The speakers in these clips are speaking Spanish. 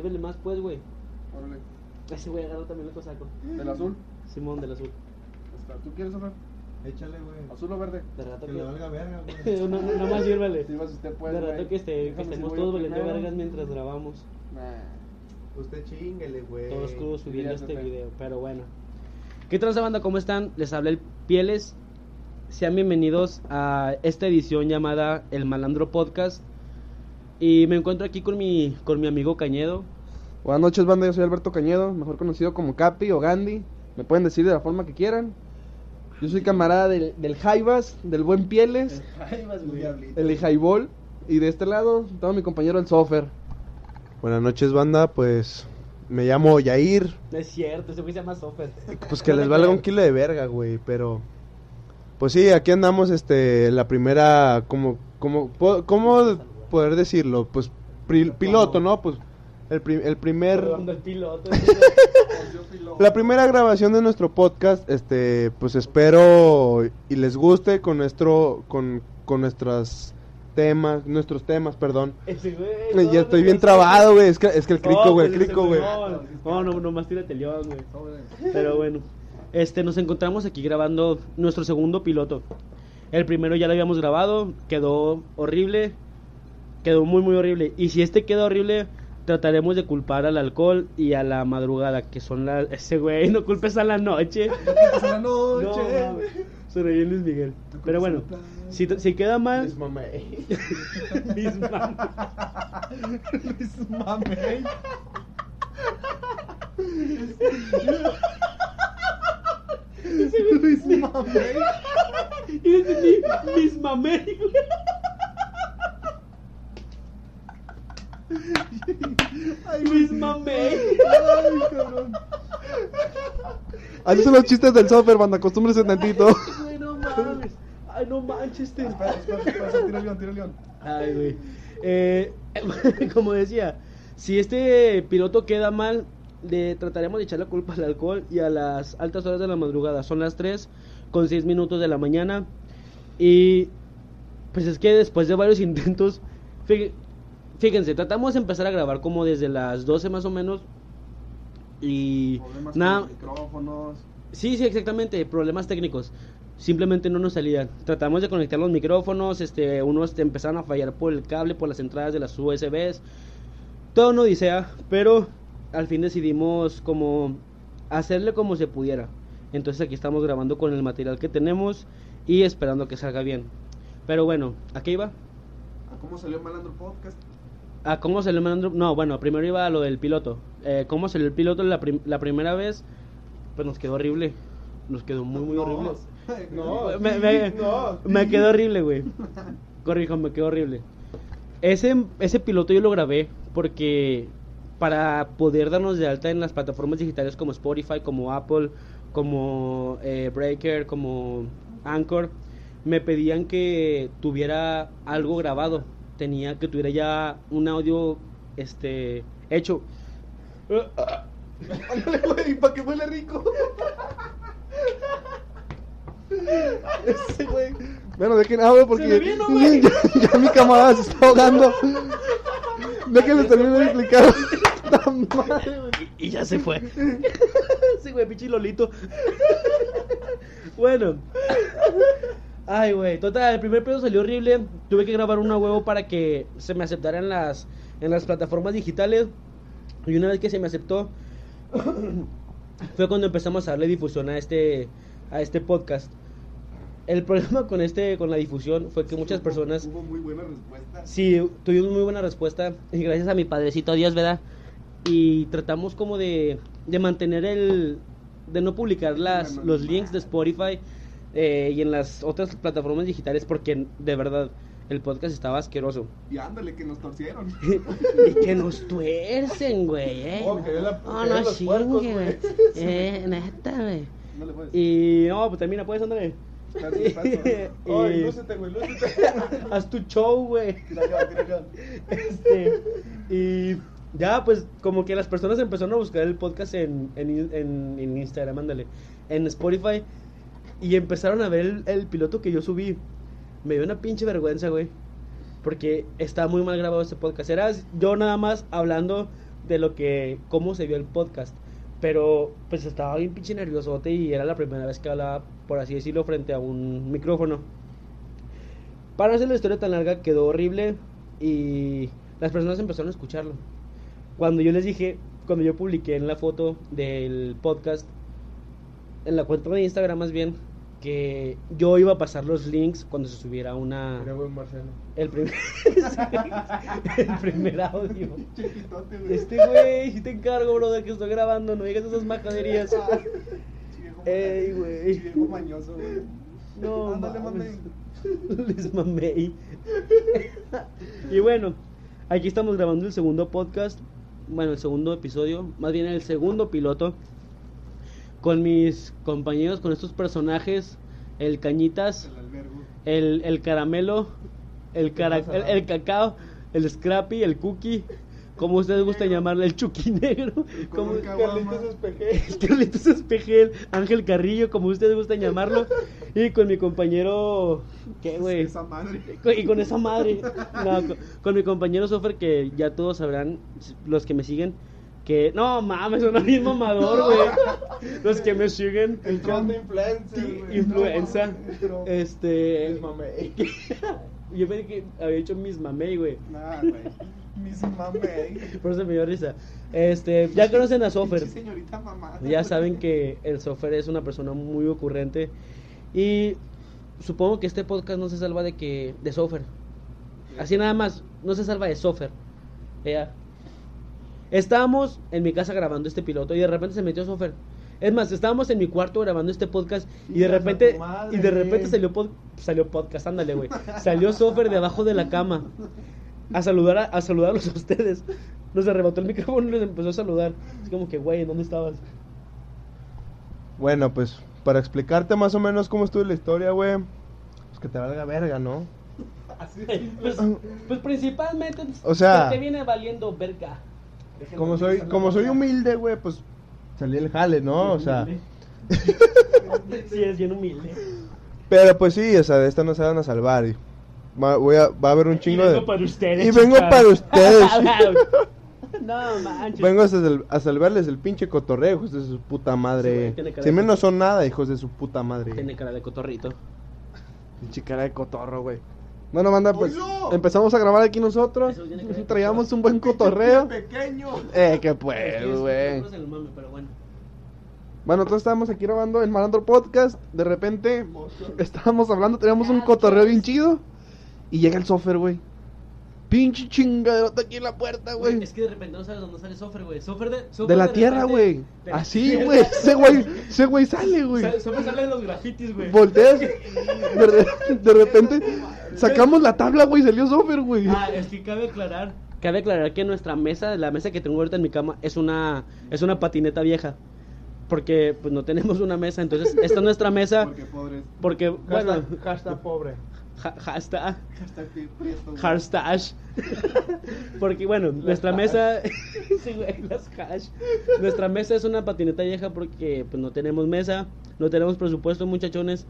Sírvele más, pues, güey. Órale. Ese güey agarró también otro saco. ¿Del azul? Simón del azul. Está. ¿Tú quieres otro? Échale, güey. ¿Azul o verde? De rato Que que. le valga verga, güey. no, no, nomás sírvele. Sí, vas usted pues, de güey. rato que, este, que estemos todos valiendo vergas mientras grabamos. Nah. Usted chinguele, güey. Todos crudos subiendo este video. Pero bueno. ¿Qué transa banda? ¿Cómo están? Les habla el Pieles. Sean bienvenidos a esta edición llamada El Malandro Podcast. Y me encuentro aquí con mi, con mi amigo Cañedo. Buenas noches, banda. Yo soy Alberto Cañedo, mejor conocido como Capi o Gandhi. Me pueden decir de la forma que quieran. Yo soy camarada del, del Jaivas, del Buen Pieles, Un diablito. el Jaibol. Y de este lado, todo mi compañero el Sofer. Buenas noches, banda. Pues me llamo Yair. No es cierto, ese güey se llama Sofer. Pues que les valga un kilo de verga, güey. Pero. Pues sí, aquí andamos, este, la primera. Como, como, ¿Cómo poder decirlo? Pues pri- piloto, ¿no? Pues el, pri- el primer. El piloto. La primera grabación de nuestro podcast, este, pues espero y les guste con nuestro, con, con nuestros temas, nuestros temas, perdón. Ese güey. no, ya no, estoy bien no, trabado, güey, es que, es que el crico, güey, el pues, crico, güey. No, no, no, nomás tírate el león, güey. Pero bueno, este, nos encontramos aquí grabando nuestro segundo piloto. El primero ya lo habíamos grabado, quedó horrible, quedó muy muy horrible. Y si este queda horrible, trataremos de culpar al alcohol y a la madrugada, que son las... Ese güey, no culpes a la noche. la No, mames. se Luis Miguel. Pero bueno, si, si queda mal... Luis Mamey. Luis Mamey. Y entendí, mis mamey, güey. Luis mamey. Ay, cabrón. Así son los chistes del software, banda, acostúmbrense tantito. Güey, no mames. Ay, no manches. Espera, espera, espera, tira el león, tira el león. Ay, güey. Eh, como decía, si este piloto queda mal, le trataremos de echar la culpa al alcohol y a las altas horas de la madrugada. Son las 3 con 6 minutos de la mañana. Y pues es que después de varios intentos, fíjense, tratamos de empezar a grabar como desde las 12 más o menos. Y Problemas nada, micrófonos. Sí, sí, exactamente, problemas técnicos. Simplemente no nos salían. Tratamos de conectar los micrófonos, este, unos te empezaron a fallar por el cable, por las entradas de las USBs. Todo una odisea, pero al fin decidimos como hacerle como se pudiera. Entonces aquí estamos grabando con el material que tenemos y esperando que salga bien. Pero bueno, ¿a qué iba? ¿A ¿Cómo salió Malandro Podcast? ¿A cómo se le mandó? No, bueno, primero iba a lo del piloto. Eh, ¿Cómo salió el piloto la, prim- la primera vez? Pues nos quedó horrible. Nos quedó muy, muy horrible. No, me, me- no. me quedó horrible, güey. Corrijo, me quedó horrible. Ese, ese piloto yo lo grabé porque para poder darnos de alta en las plataformas digitales como Spotify, como Apple, como eh, Breaker, como Anchor, me pedían que tuviera algo grabado. Tenía que tuviera ya un audio este hecho. Ándale, güey, para que huele rico. Ese güey. Bueno, ¿de quién hablo? Porque vino, ya, ya mi camarada se está ahogando. Déjenles terminar de explicar. Y, y ya se fue. sí, güey, pinche Lolito. bueno. Ay, güey. Total, el primer pedo salió horrible. Tuve que grabar una huevo para que se me aceptara en las, en las plataformas digitales. Y una vez que se me aceptó, fue cuando empezamos a darle difusión a este, a este podcast. El problema con este, con la difusión fue que muchas personas Hubo muy buena respuesta. Sí, tuvimos muy buena respuesta y gracias a mi padrecito Dios, ¿verdad? Y tratamos como de, de mantener el... de no publicar las, los links de Spotify eh, y en las otras plataformas digitales porque de verdad el podcast estaba asqueroso. Y ándale, que nos torcieron. y que nos tuercen, güey, eh. Oh, que la- que no los puercos, güey. Eh, neta, güey. No le puedes. Y no, pues termina, pues, ándale. Ay, Y- lúcete, güey, lúcete. Haz tu show, güey. Este, y ya, pues, como que las personas empezaron a buscar el podcast en, en, en, en Instagram, ándale, en Spotify, y empezaron a ver el, piloto que yo subí. Me dio una pinche vergüenza, güey, porque estaba muy mal grabado este podcast. Era yo nada más hablando de lo que, cómo se vio el podcast. Pero pues estaba bien pinche nerviosote y era la primera vez que hablaba, por así decirlo, frente a un micrófono. Para hacer la historia tan larga, quedó horrible y las personas empezaron a escucharlo. Cuando yo les dije, cuando yo publiqué en la foto del podcast, en la cuenta de Instagram más bien, que yo iba a pasar los links cuando se subiera una... Era buen Marcelo. El primer, el primer audio. Chiquitote, güey. Este güey, si te encargo, bro, de que estoy grabando, no digas esas majaderías. Ey, güey. Viejo mañoso, güey. No, Ándale, mames. Les mamé. y bueno, aquí estamos grabando el segundo podcast. Bueno, el segundo episodio. Más bien el segundo piloto. Con mis compañeros, con estos personajes. El Cañitas, El el, el Caramelo, el, cara- el, el Cacao, el Scrappy, el Cookie. Como ustedes gustan llamarle, el Chucky Negro. Como, Carlitos Espejel, Ángel Carrillo, como ustedes gustan llamarlo. Y con mi compañero. ¿Qué, güey? Esa madre. Con- Y con esa madre. No, con, con mi compañero Sofer, que ya todos sabrán, los que me siguen, que. No mames, son bien mamador, güey. Los que me siguen. El conde influencer, güey. Influenza. No. Este. Les mamé. Yo pensé que había hecho mis mamey, güey. Nah, güey. Mis mamé. Por eso me dio risa. Este, ya conocen a Sofer. Señorita mamada. Ya saben que el Sofer es una persona muy ocurrente. Y supongo que este podcast no se salva de que. de Sofer. Así nada más, no se salva de Sofer. Ya. Estábamos en mi casa grabando este piloto y de repente se metió Sofer. Es más, estábamos en mi cuarto grabando este podcast y de de repente madre. y de repente salió pod- salió podcast, ándale, güey. Salió Sofer debajo de la cama a saludar a, a saludarlos a ustedes. Nos arrebató el micrófono y les empezó a saludar. Es como que, güey, ¿dónde estabas? Bueno, pues para explicarte más o menos cómo estuvo la historia, güey. Pues que te valga verga, ¿no? Pues, pues principalmente pues, O sea- que te viene valiendo verga. Como soy, como soy humilde, güey, pues salí el jale, ¿no? O sea, Sí, es bien humilde. pero pues sí, o sea, de esta no se van a salvar. Y va, voy a, va a haber un chingo y vengo de. para ustedes. Y vengo para ustedes. no manches. Vengo a, sal- a salvarles el pinche cotorreo, hijos de su puta madre. si de menos son nada, hijos de su puta madre. Tiene cara de cotorrito. Pinche cara de cotorro, güey. Bueno, manda, pues empezamos a grabar aquí nosotros. Que. Traíamos un buen cotorreo. pequeño. Eh, que Es pues, güey. bueno. Bueno, nosotros estábamos aquí grabando el Malandro Podcast. De repente estábamos hablando, teníamos un cotorreo bien chido. Y llega el software, güey. Pinche chingaderota aquí en la puerta, güey. Es que de repente no sabes dónde sale Sofer, güey. Sofer de, Sofer De la de tierra, güey. Así, güey. Ese güey, ese güey sale, güey. Sa- Sofer sale de los grafitis, güey. Volteas. De, re- de repente sacamos la tabla, güey. Salió software, güey. Ah, es que cabe aclarar. Cabe aclarar que nuestra mesa, la mesa que tengo ahorita en mi cama, es una, es una patineta vieja. Porque pues no tenemos una mesa, entonces esta es nuestra mesa. Porque pobres. Porque, bueno, Hashtag, hashtag pobre. Ja- hashtag, Hashtag. Porque, bueno, nuestra hash. mesa. sí, güey, las hash. Nuestra mesa es una patineta vieja porque pues no tenemos mesa, no tenemos presupuesto, muchachones.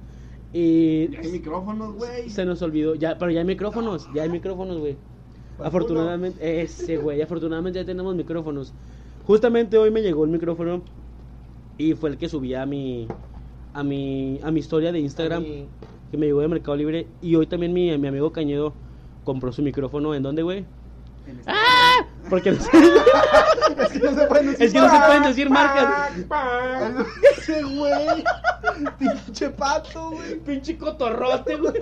Y Ya hay micrófonos, güey. se nos olvidó, ya, pero ya hay micrófonos, ya hay micrófonos, güey. Para Afortunadamente, ese güey, afortunadamente ya tenemos micrófonos. Justamente hoy me llegó el micrófono y fue el que subí a mi a mi a mi historia de Instagram A mi- que me llegó de Mercado Libre y hoy también mi, mi amigo Cañedo compró su micrófono en dónde, güey? ¡Ah! Porque no sé- Es que no se pueden decir Es que no se pueden decir marcas. Ese güey. Pinche pato, güey. pinche cotorrote, güey.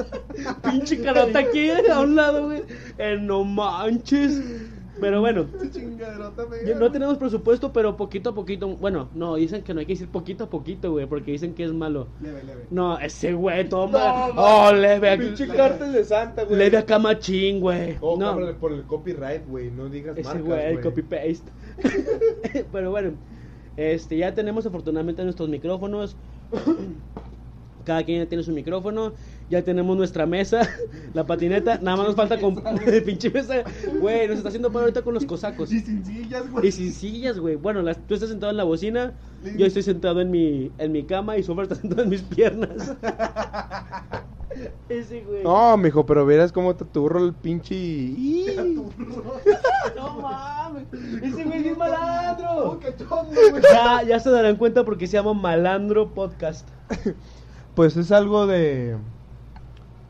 Pinche carota aquí a un lado, güey. Eh, no manches. Pero bueno, No tenemos presupuesto, pero poquito a poquito. Bueno, no, dicen que no hay que decir poquito a poquito, güey, porque dicen que es malo. Leve, leve. No, ese güey, toma. No, oh, leve. Pinche cártel de Santa, güey. Leve acá machín, güey. Oh, no, cámara, por el copyright, güey. No digas ese marcas, güey, güey. copy paste. pero bueno, este, ya tenemos afortunadamente nuestros micrófonos. Cada quien ya tiene su micrófono. Ya tenemos nuestra mesa, la patineta. Nada más nos falta con pinche mesa. Güey, nos está haciendo para ahorita con los cosacos. Y sin sillas, güey. Y sin sillas, güey. Bueno, las- tú estás sentado en la bocina, yo estoy sentado en mi, en mi cama y Sofer está sentado en mis piernas. Ese güey. No, mijo, pero verás cómo te turro el pinche. y- No mames. Ese güey es malandro. Ya, ya se darán cuenta porque se llama Malandro Podcast. Pues es algo de.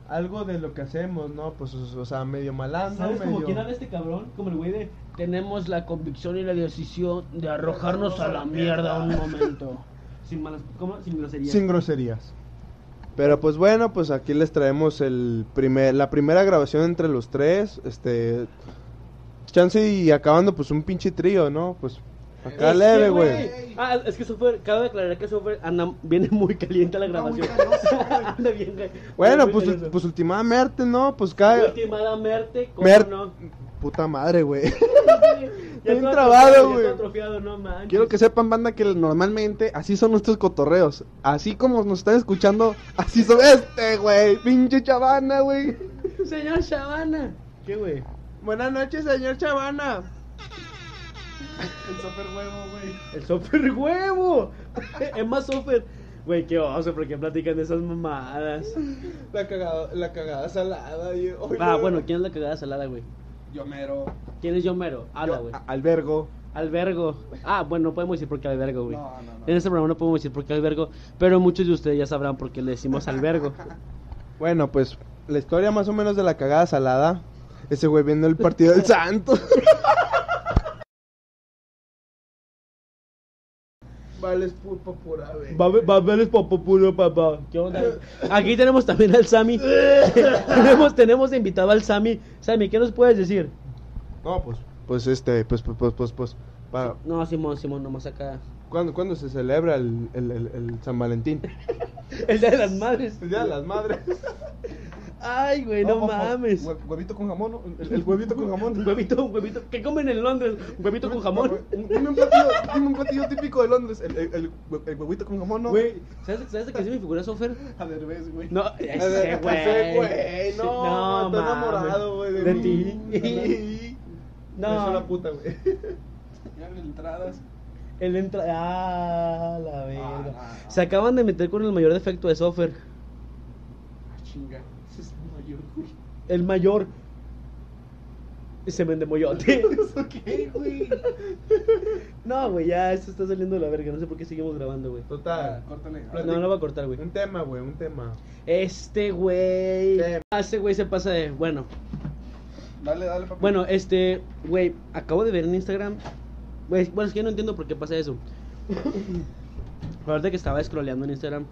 Algo de lo que hacemos, ¿no? Pues, o, sea, medio malandro. ¿Sabes como medio... quién habla este cabrón? Como el güey de tenemos la convicción y la decisión de arrojarnos a la mierda un momento. Sin malas, ¿cómo? Sin groserías. Sin groserías. Pero pues bueno, pues aquí les traemos el primer, la primera grabación entre los tres. Este. Chance y acabando, pues un pinche trío, ¿no? Pues. Acá Es leve, que, güey. Ah, es que Sofer, cabe aclarar que Sofer anda, viene muy caliente la grabación. anda bien, güey. Bueno, pues, pues últimamente, ¿no? Pues cada. Últimada Merte, ¿cómo Mer- no? Puta madre, güey. Ya Bien todo trabado, güey. no. Quiero que sepan, banda, que normalmente así son nuestros cotorreos. Así como nos están escuchando, así son este, güey. Pinche chavana, güey. Señor Shabana. ¿Qué, güey? Buenas noches, señor Chavana. El super huevo, güey. El Sofer huevo. es más Sofer. Güey, qué oso, porque platican de esas mamadas. La cagada, la cagada salada. y- Ay, Ah, no. bueno, ¿quién es la cagada salada, güey? Yo mero. ¿Quién es Yomero? Habla, Yo- güey. a- albergo. Albergo. Ah, bueno, no podemos decir por qué albergo, güey. No, no, no. En este programa no podemos decir por qué albergo, pero muchos de ustedes ya sabrán por qué le decimos albergo. Bueno, pues la historia más o menos de la cagada salada. Ese güey viendo el partido del Santo. Vales pulpa pura. Babeles puro papá. ¿Qué onda? Aquí tenemos también al Sami. tenemos, tenemos invitado al Sami. Sami, ¿qué nos puedes decir? No, pues, pues este, pues, pues, pues, pues, pues, para, No, Simón, Simón, nomás acá. ¿Cuándo, cuándo se celebra el, el, el, el San Valentín? El día de las madres. El Día de las Madres. Ay, güey, no, mames. huevito con jamón, ¿no? El, el huevito con jamón. Un huevito, un huevito. ¿Qué comen en Londres? Un huevito con jamón. Dime un platillo, dime un platillo típico de Londres. El, el, el, huevito con jamón, ¿no? Güey, ¿sabes, ¿sabes de qué se me figura Sofer? A derbez, güey. No, ese güey. Ese güey, no, está mames. enamorado, güey, de de ti. No. Es no, una puta, güey. Ya las entradas. El entra. Ah, la verga. Ah, no, no. Se acaban de meter con el mayor defecto de Sofer. Ah, chinga. Ese es el mayor, güey. El mayor. Se vende moyote. ¿Eso qué, güey? No, güey, ya esto está saliendo de la verga. No sé por qué seguimos grabando, güey. Total. Córtale. No, no lo voy a cortar, güey. Un tema, güey, un tema. Este güey. Ah, Ese güey se pasa de. Bueno, Dale, dale, papá. bueno, este. Güey, acabo de ver en Instagram. Güey, bueno, es que yo no entiendo por qué pasa eso. Ahorita que estaba scrolleando en Instagram,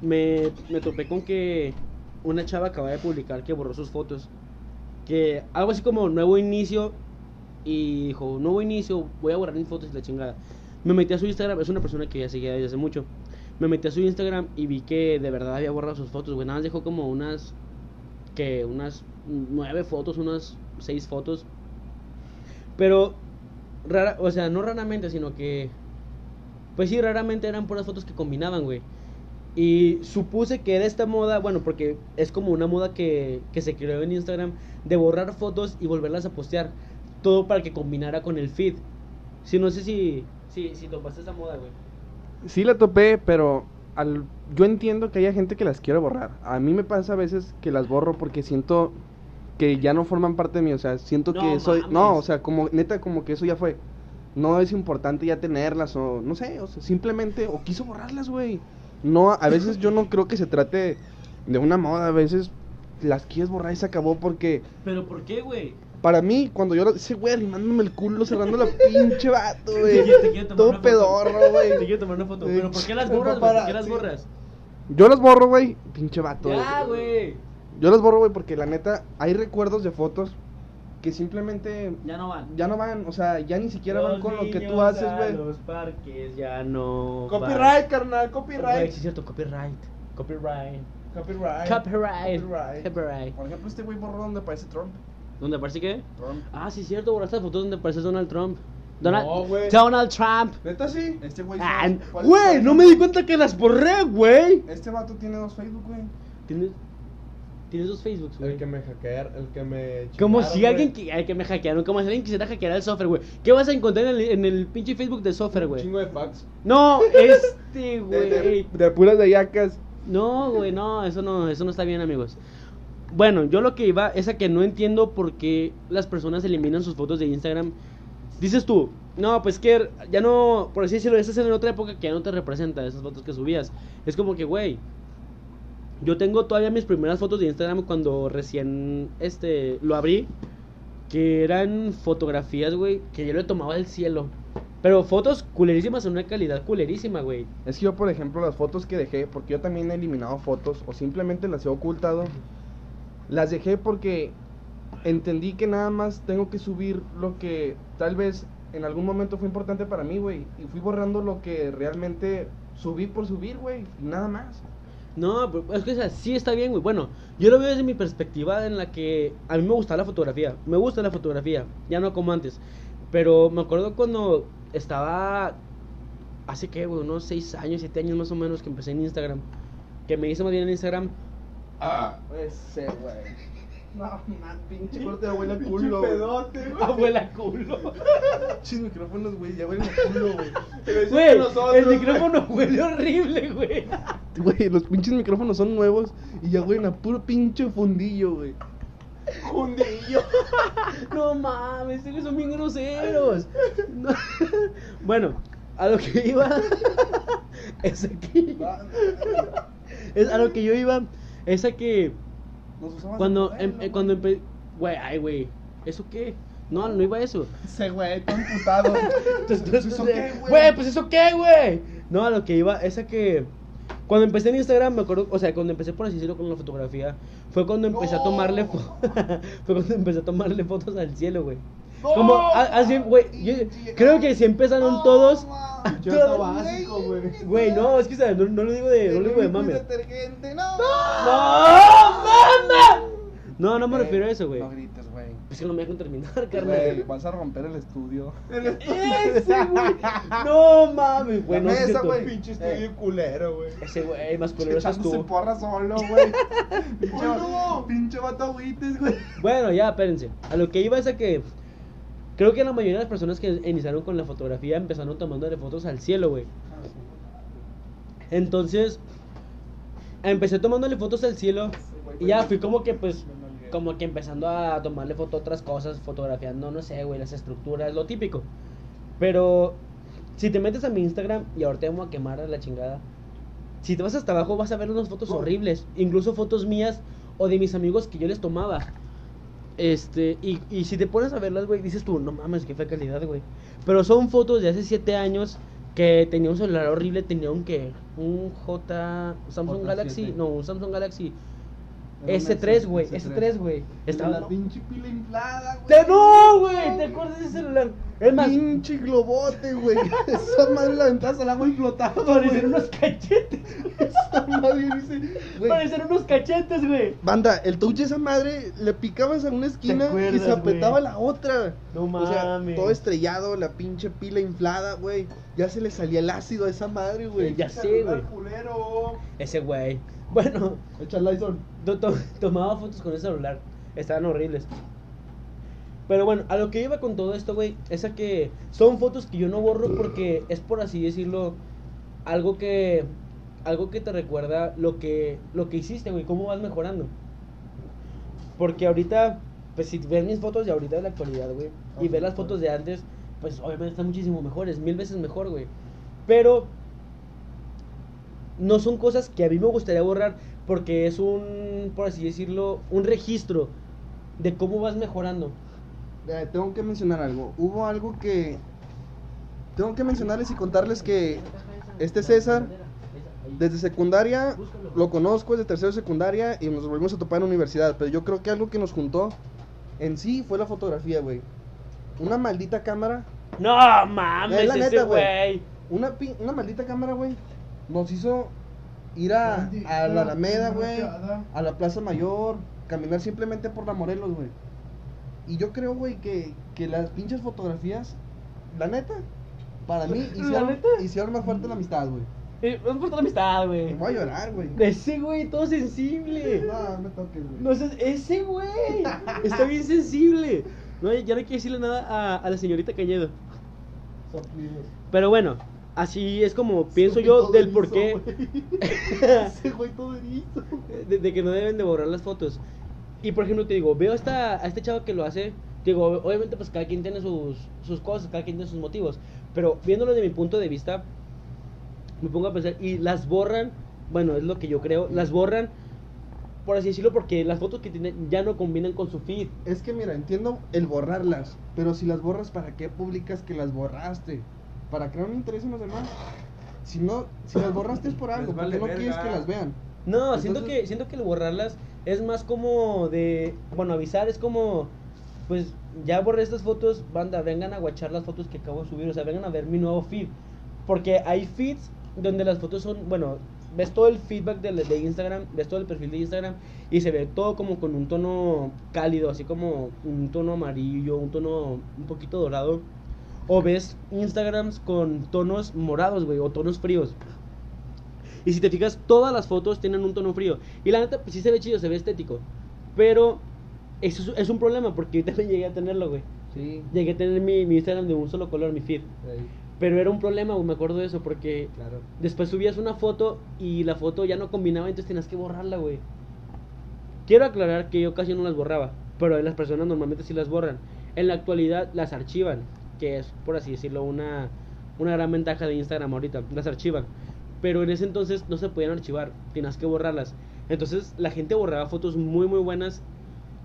me, me topé con que una chava acaba de publicar que borró sus fotos. Que algo así como nuevo inicio. Y dijo, nuevo inicio, voy a borrar mis fotos y la chingada. Me metí a su Instagram, es una persona que ya seguía desde hace mucho. Me metí a su Instagram y vi que de verdad había borrado sus fotos, güey. Nada más dejó como unas. Que unas nueve fotos, unas seis fotos. Pero, rara, o sea, no raramente, sino que. Pues sí, raramente eran puras fotos que combinaban, güey. Y supuse que era esta moda, bueno, porque es como una moda que, que se creó en Instagram de borrar fotos y volverlas a postear. Todo para que combinara con el feed. Sí, no sé si, si, si topaste esa moda, güey. Sí la topé, pero al, yo entiendo que haya gente que las quiere borrar. A mí me pasa a veces que las borro porque siento que ya no forman parte de mí. O sea, siento No que soy... mames. No, o sea, como neta, como que eso ya fue. No es importante ya tenerlas o no sé, o sea, simplemente... O quiso borrarlas, güey. No, a veces yo no creo que se trate de una moda. A veces las quieres borrar y se acabó porque... ¿Pero por qué, güey? Para mí, cuando yo... Ese güey arrimándome el culo, cerrando la pinche vato, Te güey. quiero- te quiero tomar Todo pedorro, Te güey. quiero tomar una foto. ¿Pero por qué las borras, güey? ¿Por qué las borras? Yo las borro, güey. Pinche vato. Ya, güey. Yo las borro, güey, porque la neta, hay recuerdos de fotos que simplemente Ya no van. ya no van, o sea, ya ni siquiera van con lo que tú haces, güey. Los parques ya no. Copyright, carnal, van. Copyright. sí es cierto, copyright. Copyright. Copyright. Copyright. Copyright. Copyright. Por ejemplo, este güey borró donde aparece Trump. ¿Dónde aparece qué? Trump. Ah, sí es cierto, borraste las fotos donde aparece Donald Trump. Donald, No, güey. Donald Trump. ¿Neta sí? Este güey. Ah, ¿sabes cuál- Güey, no me di cuenta que las borré, güey. Este vato tiene dos Facebook, güey. ¿Tienes, tienes dos Facebooks, güey. El que me hackear, el que me Como si güey. alguien que, ay, que me hackearon, como si alguien quisiera hackear el software, güey. ¿Qué vas a encontrar en el, en el pinche Facebook de software, Un güey? chingo de fax. No, este, De, güey. de, de puras de yacas. No, güey, no, eso no, eso no está bien, amigos. Bueno, yo lo que iba es a que no entiendo por qué las personas eliminan sus fotos de Instagram. Dices tú, no, pues que ya no, por así decirlo, estás en otra época que ya no te representa esas fotos que subías. Es como que, güey, yo tengo todavía mis primeras fotos de Instagram cuando recién este lo abrí, que eran fotografías, güey, que yo le tomaba del cielo. Pero fotos culerísimas en una calidad culerísima, güey. Es que yo, por ejemplo, las fotos que dejé, porque yo también he eliminado fotos o simplemente las he ocultado, las dejé porque entendí que nada más tengo que subir lo que tal vez en algún momento fue importante para mí, güey. Y fui borrando lo que realmente subí por subir, güey. Nada más. No, pero es que o sea, sí está bien, güey. Bueno, yo lo veo desde mi perspectiva en la que a mí me gusta la fotografía. Me gusta la fotografía, ya no como antes. Pero me acuerdo cuando estaba hace que, güey, unos 6 años, 7 años más o menos que empecé en Instagram. Que me hice más bien en Instagram. Ah, ese, güey. No, man, pinche corte de abuela culo. pedote, güey. Abuela culo. Pinches micrófonos, güey, ya huelen a culo, güey. Güey, nosotros, el micrófono huele horrible, güey. Güey, los pinches micrófonos son nuevos y ya huelen a puro pinche fundillo, güey. Jundillo. No mames, ustedes son bien groseros. No. Bueno, a lo que iba es aquí. Es a lo que yo iba es a que Nos usamos cuando de em- eh, cuando güey. empe güey, ay güey, ¿eso qué? No, no iba a eso. Ese güey, todo emputado. Entonces, entonces, ¿Eso qué, güey? Güey, pues eso qué, güey. No, a lo que iba es a que cuando empecé en Instagram, me acuerdo, o sea, cuando empecé por así decirlo con la fotografía, fue cuando empecé a tomarle fue cuando empecé a tomarle fotos al cielo, güey. Como a- así, güey, yo creo que si empezaron todos Pinche todos- vato básico, güey. Güey, no, es que ¿sabes? No, no lo digo de no lo digo de mame. detergente, no. No, mama. No, no me refiero a eso, güey. No grites, güey. Es que no me dejan terminar, carnal. vas a romper el estudio. Ese, güey. No mames, güey, no es cierto. güey. Pinche estudio culero, güey. Ese güey más culero Echándose tú. porra solo, güey. pinche, no! pinche vato güey. Bueno, ya, espérense. A lo que iba es a que creo que la mayoría de las personas que iniciaron con la fotografía empezaron tomándole fotos al cielo, güey. Entonces, empecé tomándole fotos al cielo y ya fui como que pues como que empezando a tomarle foto a otras cosas, fotografiando, no sé, güey, las estructuras, lo típico. Pero si te metes a mi Instagram y ahorita vamos a quemar a la chingada. Si te vas hasta abajo vas a ver unas fotos horribles, incluso fotos mías o de mis amigos que yo les tomaba. Este, y, y si te pones a verlas, güey, dices tú, no mames, qué fea calidad, güey. Pero son fotos de hace 7 años que tenía un celular horrible, tenía un que, un J, Samsung J7. Galaxy, no, un Samsung Galaxy Era un S3, güey, S3. S3, güey. Estaba... la pinche pila inflada, güey. ¡Te no, güey! ¿Te acuerdas de ese celular? Es más, Pinche globote, güey. Esa madre la aventabas al agua y flotaba, parecen unos cachetes. Esa madre dice, güey. Parecen unos cachetes, güey. Banda, el touch de esa madre le picabas a una esquina y se apretaba la otra. No O sea, mames. todo estrellado, la pinche pila inflada, güey. Ya se le salía el ácido a esa madre, güey. Ya sé, güey. Ese güey. Bueno, Echa el Lysol. to- to- tomaba fotos con ese celular. Estaban horribles. Pero bueno, a lo que iba con todo esto, güey, es a que son fotos que yo no borro porque es por así decirlo algo que algo que te recuerda lo que lo que hiciste, güey, cómo vas mejorando. Porque ahorita pues si ves mis fotos de ahorita de la actualidad, güey, y ves las fotos de antes, pues obviamente están muchísimo mejores, mil veces mejor, güey. Pero no son cosas que a mí me gustaría borrar porque es un, por así decirlo, un registro de cómo vas mejorando. Eh, tengo que mencionar algo. Hubo algo que. Tengo que mencionarles y contarles que este César, desde secundaria, lo conozco desde tercero de secundaria y nos volvimos a topar en la universidad. Pero yo creo que algo que nos juntó en sí fue la fotografía, güey. Una maldita cámara. No mames, Es la ese neta, güey. Una, una maldita cámara, güey. Nos hizo ir a, a la Alameda, güey. A la Plaza Mayor. Caminar simplemente por la Morelos, güey. Y yo creo, güey, que, que las pinches fotografías, la neta, para mí ¿La hicieron, neta? hicieron más fuerte la amistad, güey. Eh, por toda la amistad, Me güey. voy a llorar, güey. Ese güey, todo sensible. No, no me toques, güey. No ese güey está bien sensible. No, ya no hay que decirle nada a, a la señorita Cañedo. Pero bueno, Así es como pienso yo del por qué. Ese güey todo erizo. de, de que no deben de borrar las fotos. Y por ejemplo, te digo, veo a, esta, a este chavo que lo hace. Digo, obviamente, pues cada quien tiene sus, sus cosas, cada quien tiene sus motivos. Pero viéndolo de mi punto de vista, me pongo a pensar. Y las borran, bueno, es lo que yo creo, las borran, por así decirlo, porque las fotos que tienen ya no combinan con su feed. Es que mira, entiendo el borrarlas, pero si las borras, ¿para qué publicas que las borraste? ¿Para crear un interés en los demás? Si no, si las borraste es por algo, vale porque no quieres que las vean. No, siento que siento que el borrarlas es más como de, bueno, avisar es como pues ya borré estas fotos, banda, vengan a guachar las fotos que acabo de subir, o sea, vengan a ver mi nuevo feed, porque hay feeds donde las fotos son, bueno, ves todo el feedback de, de Instagram, ves todo el perfil de Instagram y se ve todo como con un tono cálido, así como un tono amarillo, un tono un poquito dorado, o ves Instagrams con tonos morados, güey, o tonos fríos. Y si te fijas, todas las fotos tienen un tono frío. Y la neta, pues sí se ve chido, se ve estético. Pero eso es, es un problema porque yo también llegué a tenerlo, güey. Sí. Llegué a tener mi, mi Instagram de un solo color, mi feed. Pero era un problema, güey, me acuerdo de eso, porque Claro. después subías una foto y la foto ya no combinaba, entonces tenías que borrarla, güey. Quiero aclarar que yo casi no las borraba, pero las personas normalmente sí las borran. En la actualidad las archivan, que es, por así decirlo, una, una gran ventaja de Instagram ahorita, las archivan. Pero en ese entonces no se podían archivar, tenías que borrarlas. Entonces la gente borraba fotos muy, muy buenas,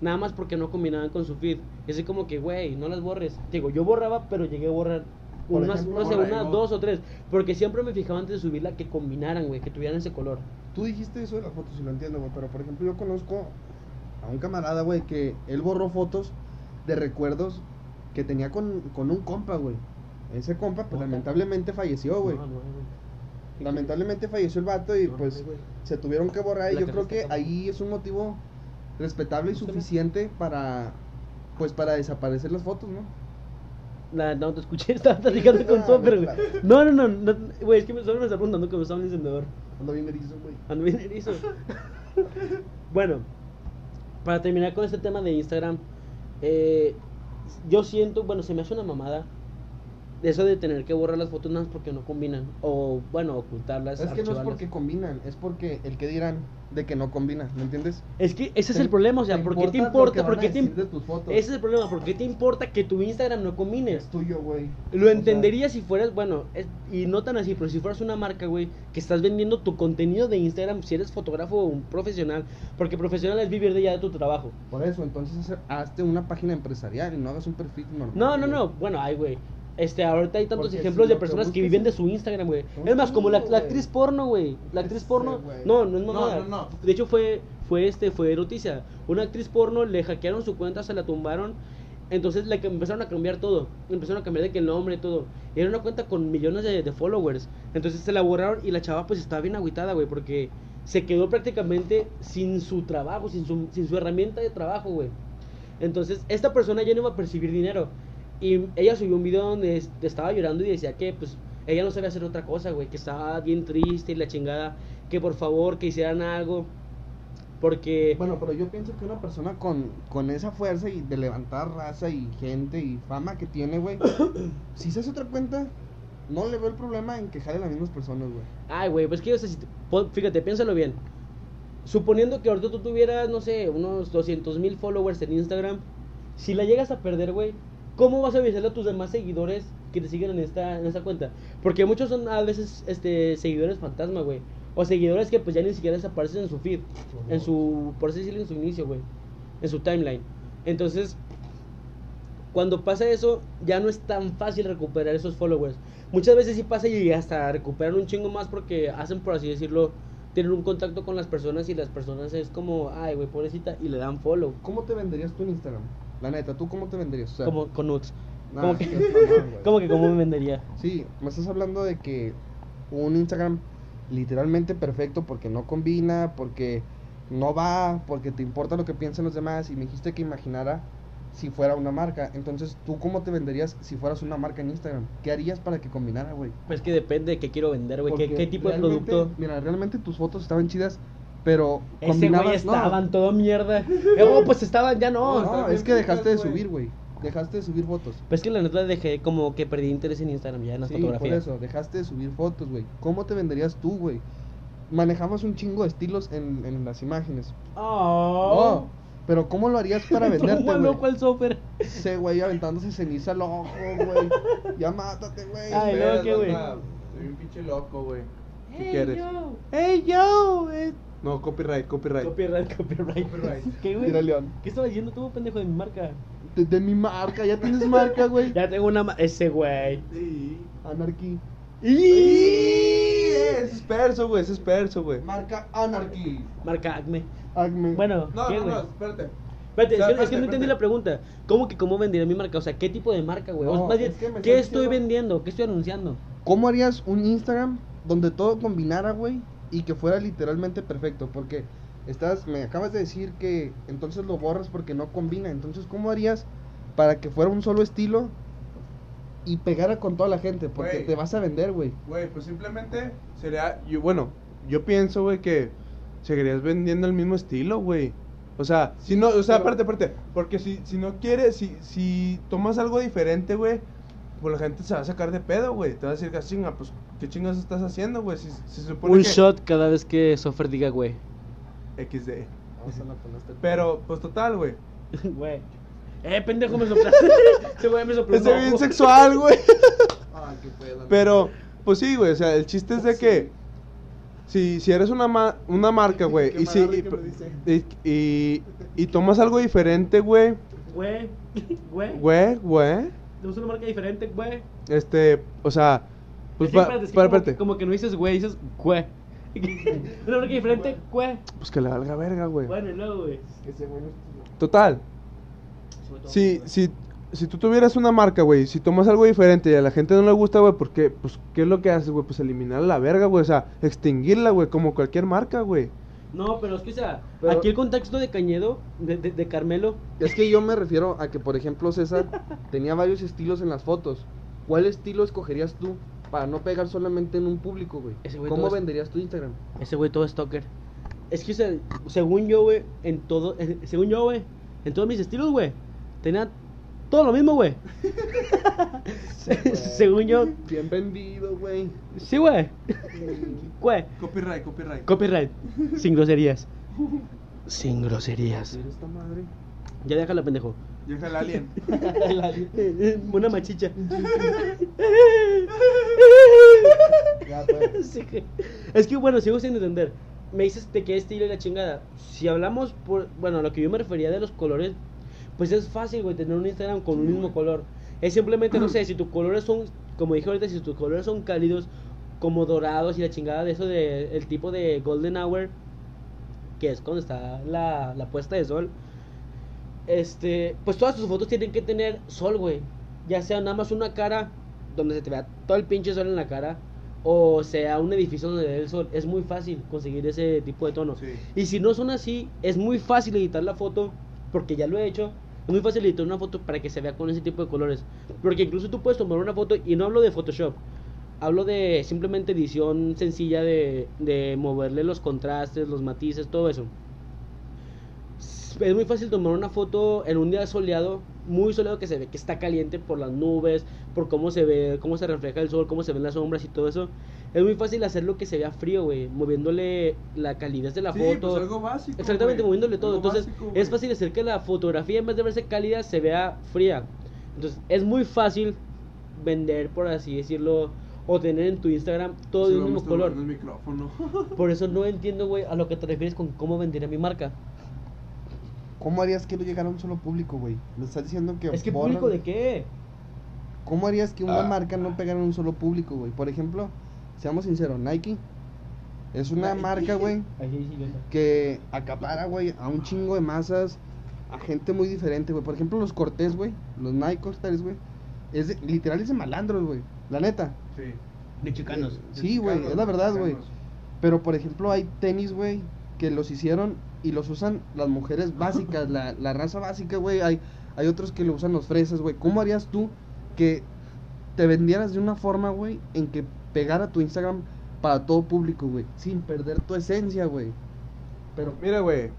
nada más porque no combinaban con su feed. Y así como que, güey, no las borres. Digo, yo borraba, pero llegué a borrar Por unas, ejemplo, no sé, unas ¿no? dos o tres. Porque siempre me fijaba antes de subirla que combinaran, güey, que tuvieran ese color. Tú dijiste eso de las fotos y lo entiendo, güey, pero por ejemplo yo conozco a un camarada, güey, que él borró fotos de recuerdos que tenía con, con un compa, güey. Ese compa, pues lamentablemente falleció, güey. No, no. Lamentablemente falleció el vato y No, pues se tuvieron que borrar y yo creo que ahí es un motivo respetable y suficiente para pues para desaparecer las fotos, ¿no? La- no te escuché, estaba platicando con Soper, güey. No, no, no, no, güey, es que me, solo me está preguntando que me estaba un encendedor. Ando bien erizo, güey. Ando bien erizo. bueno, para terminar con este tema de Instagram, eh, yo siento, bueno, se me hace una mamada eso de tener que borrar las fotos nada más porque no combinan. O, bueno, ocultarlas. Es que no es porque combinan, es porque el que dirán de que no combina, ¿me entiendes? Es que ese es el problema, o sea, ¿por qué te importa? ¿Por qué te? Ese es el problema, ¿por qué te importa que tu Instagram no combine? Es tuyo, güey. Lo O sea, entendería si fueras, bueno, es- y no tan así, pero si fueras una marca, güey, que estás vendiendo tu contenido de Instagram, si eres fotógrafo o un profesional, porque profesional es vivir de ya de tu trabajo. Por eso, entonces hazte una página empresarial y no hagas un perfil normal. No, no, no, bueno, ay, güey. Este, ahorita hay tantos Porque ejemplos si de que personas que viven de su Instagram, güey. Es más, como la, la actriz porno, güey. La actriz porno. No, no es No, no, no. De hecho, fue, fue, este, fue noticia. Una actriz porno le hackearon su cuenta, se la tumbaron. Entonces le empezaron a cambiar todo. Empezaron a cambiar de que el nombre todo. Y era una cuenta con millones de, de followers. Entonces se la borraron y la chava pues estaba bien agüitada, güey. Porque se quedó prácticamente sin su trabajo, sin su, sin su herramienta de trabajo, güey. Entonces esta persona ya no iba a percibir dinero. Y ella subió un video donde es- estaba llorando y decía que pues ella no sabía hacer otra cosa, güey. Que estaba bien triste y la chingada. Que por favor que hicieran algo. Porque... Bueno, pero yo pienso que una persona con, con esa fuerza y de levantar raza y gente y fama que tiene, güey, si se hace otra cuenta, no le veo el problema en que jale las mismas personas, güey. Ay, güey, pues que, o sea, si te- fíjate, piénsalo bien. Suponiendo que ahorita tú tuvieras, no sé, unos 200 mil followers en Instagram, si la llegas a perder, güey, ¿cómo vas a avisarle a tus demás seguidores que te siguen en esta, en esta cuenta? Porque muchos son a veces este, seguidores fantasma, güey. O seguidores que pues ya ni siquiera desaparecen en su feed, en su, por así decirlo, en su inicio, güey. En su timeline. Entonces, cuando pasa eso, ya no es tan fácil recuperar esos followers. Muchas veces sí pasa y hasta recuperan un chingo más porque hacen, por así decirlo, tienen un contacto con las personas y las personas es como, ay, güey, pobrecita, y le dan follow. ¿Cómo te venderías tú en Instagram? La neta, ¿tú cómo te venderías? O sea, Como con Nux. nah, como que- mamón. ¿Cómo que cómo me vendería? Sí, me estás hablando de que un Instagram literalmente perfecto porque no combina, porque no va, porque te importa lo que piensan los demás y me dijiste que imaginara si fuera una marca. Entonces, ¿tú cómo te venderías si fueras una marca en Instagram? ¿Qué harías para que combinara, güey? Pues que depende de qué quiero vender, güey. ¿Qué, tipo de producto? Mira, realmente tus fotos estaban chidas, pero Ese combinabas... güey no, estaban todo mierda. Eh, oh, pues estaban, ya no. No, estaban es que dejaste de subir, güey. dejaste de subir fotos. Pues que la neta dejé como que perdí interés en Instagram ya en la Sí, fotografía. por eso, dejaste de subir fotos, güey. ¿Cómo te venderías tú, güey? Manejamos un chingo de estilos en, en las imágenes. Oh. Oh, pero ¿cómo lo harías para venderte, güey? loco el software. Ese güey aventándose ceniza al ojo, güey. Ya mátate, güey. Ay, Espera, ¿qué, güey? Soy un pinche loco, güey. ¿Qué Hey, quieres? yo. ¡Hey, yo! eh. No, copyright, copyright. Copyright, copyright. Copyright. ¿Qué, güey? Mira, León. ¿Qué estaba diciendo tú, pendejo, de mi marca? De, de mi marca, ya tienes marca, güey. Ya tengo una... ma- Ese güey. Sí. Anarchy. ¡Y! Ese es perso, güey, ese es perso, güey. Marca Anarchy. Marca Acme. Acme. Bueno, No, ¿qué, no, no, espérate. Espérate, es, O sea, que, es que espérate, no entendí la pregunta. ¿Cómo que cómo vendería mi marca? O sea, ¿qué tipo de marca, güey? O No, más bien, es que ¿qué estás estoy diciendo- vendiendo? ¿Qué estoy anunciando? ¿Cómo harías un Instagram donde todo combinara, güey? Y que fuera literalmente perfecto. Porque estás, me acabas de decir que entonces lo borras porque no combina. Entonces, ¿cómo harías para que fuera un solo estilo y pegara con toda la gente? Porque te vas a vender, güey. Güey, pues simplemente sería. Yo, bueno, yo pienso, güey, que seguirías vendiendo el mismo estilo, güey. O sea, si no, o sea, espérate, espérate. Porque si, si no quieres, si, si tomas algo diferente, güey, pues la gente se va a sacar de pedo, güey. Te va a decir, "Ah, chinga, pues, ¿qué chingas estás haciendo, güey? Si, si supone Un que... shot cada vez que Sofer diga, güey. XD. Vamos a la poner Pero, pues total, güey. Güey. Eh, pendejo, me soplaste. Ese güey me sopló. Ese bien sexual, güey. Ay, qué pedo. Pero, pues sí, güey, o sea, el chiste es de que si, si eres una, ma- una marca, güey, Qué y, si, y, y, y- y tomas algo diferente, güey, Güey. Güey. güey, güey, una marca diferente, güey. este, o sea, pues, pa- es que para, como, como que no dices güey, dices güey. una marca diferente, güey. pues que le valga verga, güey. Bueno, y luego, güey. Ese güey no es- Total, si, si, si tú tuvieras una marca, güey, si tomas algo diferente y a la gente no le gusta, güey, ¿por qué? Pues, ¿qué es lo que haces, güey? Pues eliminar a la verga, güey, o sea, extinguirla, güey, como cualquier marca, güey. No, pero es que, o sea, Pero- aquí el contexto de Cañedo, de, de, de Carmelo, Es que yo me refiero a que, por ejemplo, César tenía varios estilos en las fotos. ¿Cuál estilo escogerías tú para no pegar solamente en un público, güey? Ese güey ¿Cómo todo es- venderías tu Instagram? ese güey todo stalker. Es que, según yo, güey, en todo, eh, según yo, güey, en todos mis estilos, güey, tenía todo lo mismo, güey. según yo, Bien vendido, güey. sí, güey. Güey, Copyright, copyright. copyright, sin groserías. Sin groserías. Esta madre. Ya déjala, pendejo. Deja el alien. Una machicha. Ya, pues. Sí, Es que bueno, sigo sin entender. Me dices de qué estilo y la chingada. Si hablamos por. Bueno, a lo que yo me refería de los colores, pues es fácil, güey, tener un Instagram con un mismo color. Es simplemente, no sé, si tus colores son. Como dije ahorita, si tus colores son cálidos, como dorados y la chingada de eso de. El tipo de Golden Hour, que es cuando está la, la puesta de sol. Este. Pues todas tus fotos tienen que tener sol, güey. Ya sea nada más una cara donde se te vea todo el pinche sol en la cara o sea un edificio donde dé el sol, es muy fácil conseguir ese tipo de tono. Sí. Y si no son así, es muy fácil editar la foto, porque ya lo he hecho. Es muy fácil editar una foto para que se vea con ese tipo de colores. Porque incluso tú puedes tomar una foto, y no hablo de Photoshop, hablo de simplemente edición sencilla de, de moverle los contrastes, los matices, todo eso. Es muy fácil tomar una foto en un día soleado, muy soleado que se ve que está caliente por las nubes, por cómo se ve, cómo se refleja el sol, cómo se ven las sombras y todo eso. Es muy fácil hacer lo que se vea frío, güey, moviéndole la calidez de la Sí, foto. pues algo básico, Exactamente, güey. moviéndole todo. Entonces, básico, es fácil hacer que la fotografía en vez de verse cálida se vea fría. Entonces, es muy fácil vender, por así decirlo, o tener en tu Instagram todo de un mismo color. el micrófono. Por eso no entiendo, güey, a lo que te refieres con cómo vendería mi marca. ¿Cómo harías que no llegara a un solo público, güey? Me estás diciendo que. Es que borran- público de qué? ¿Cómo harías que una Ah. marca no pegara en un solo público, güey? Por ejemplo, seamos sinceros, Nike es una Nike. marca, güey, que acapara, güey, a un chingo de masas, a gente muy diferente, güey. Por ejemplo, los Cortés, güey, los Nike Cortés, güey, es de- literal es de malandros, güey. La neta. Sí. De chicanos. Sí, güey, es la verdad, güey. Pero, por ejemplo, hay tenis, güey, que los hicieron y los usan las mujeres básicas, la, la raza básica, güey. Hay, hay otros que lo usan los fresas, güey. ¿Cómo harías tú que te vendieras de una forma, güey, en que pegara tu Instagram para todo público, güey? Sin perder tu esencia, güey. Pero mira, güey.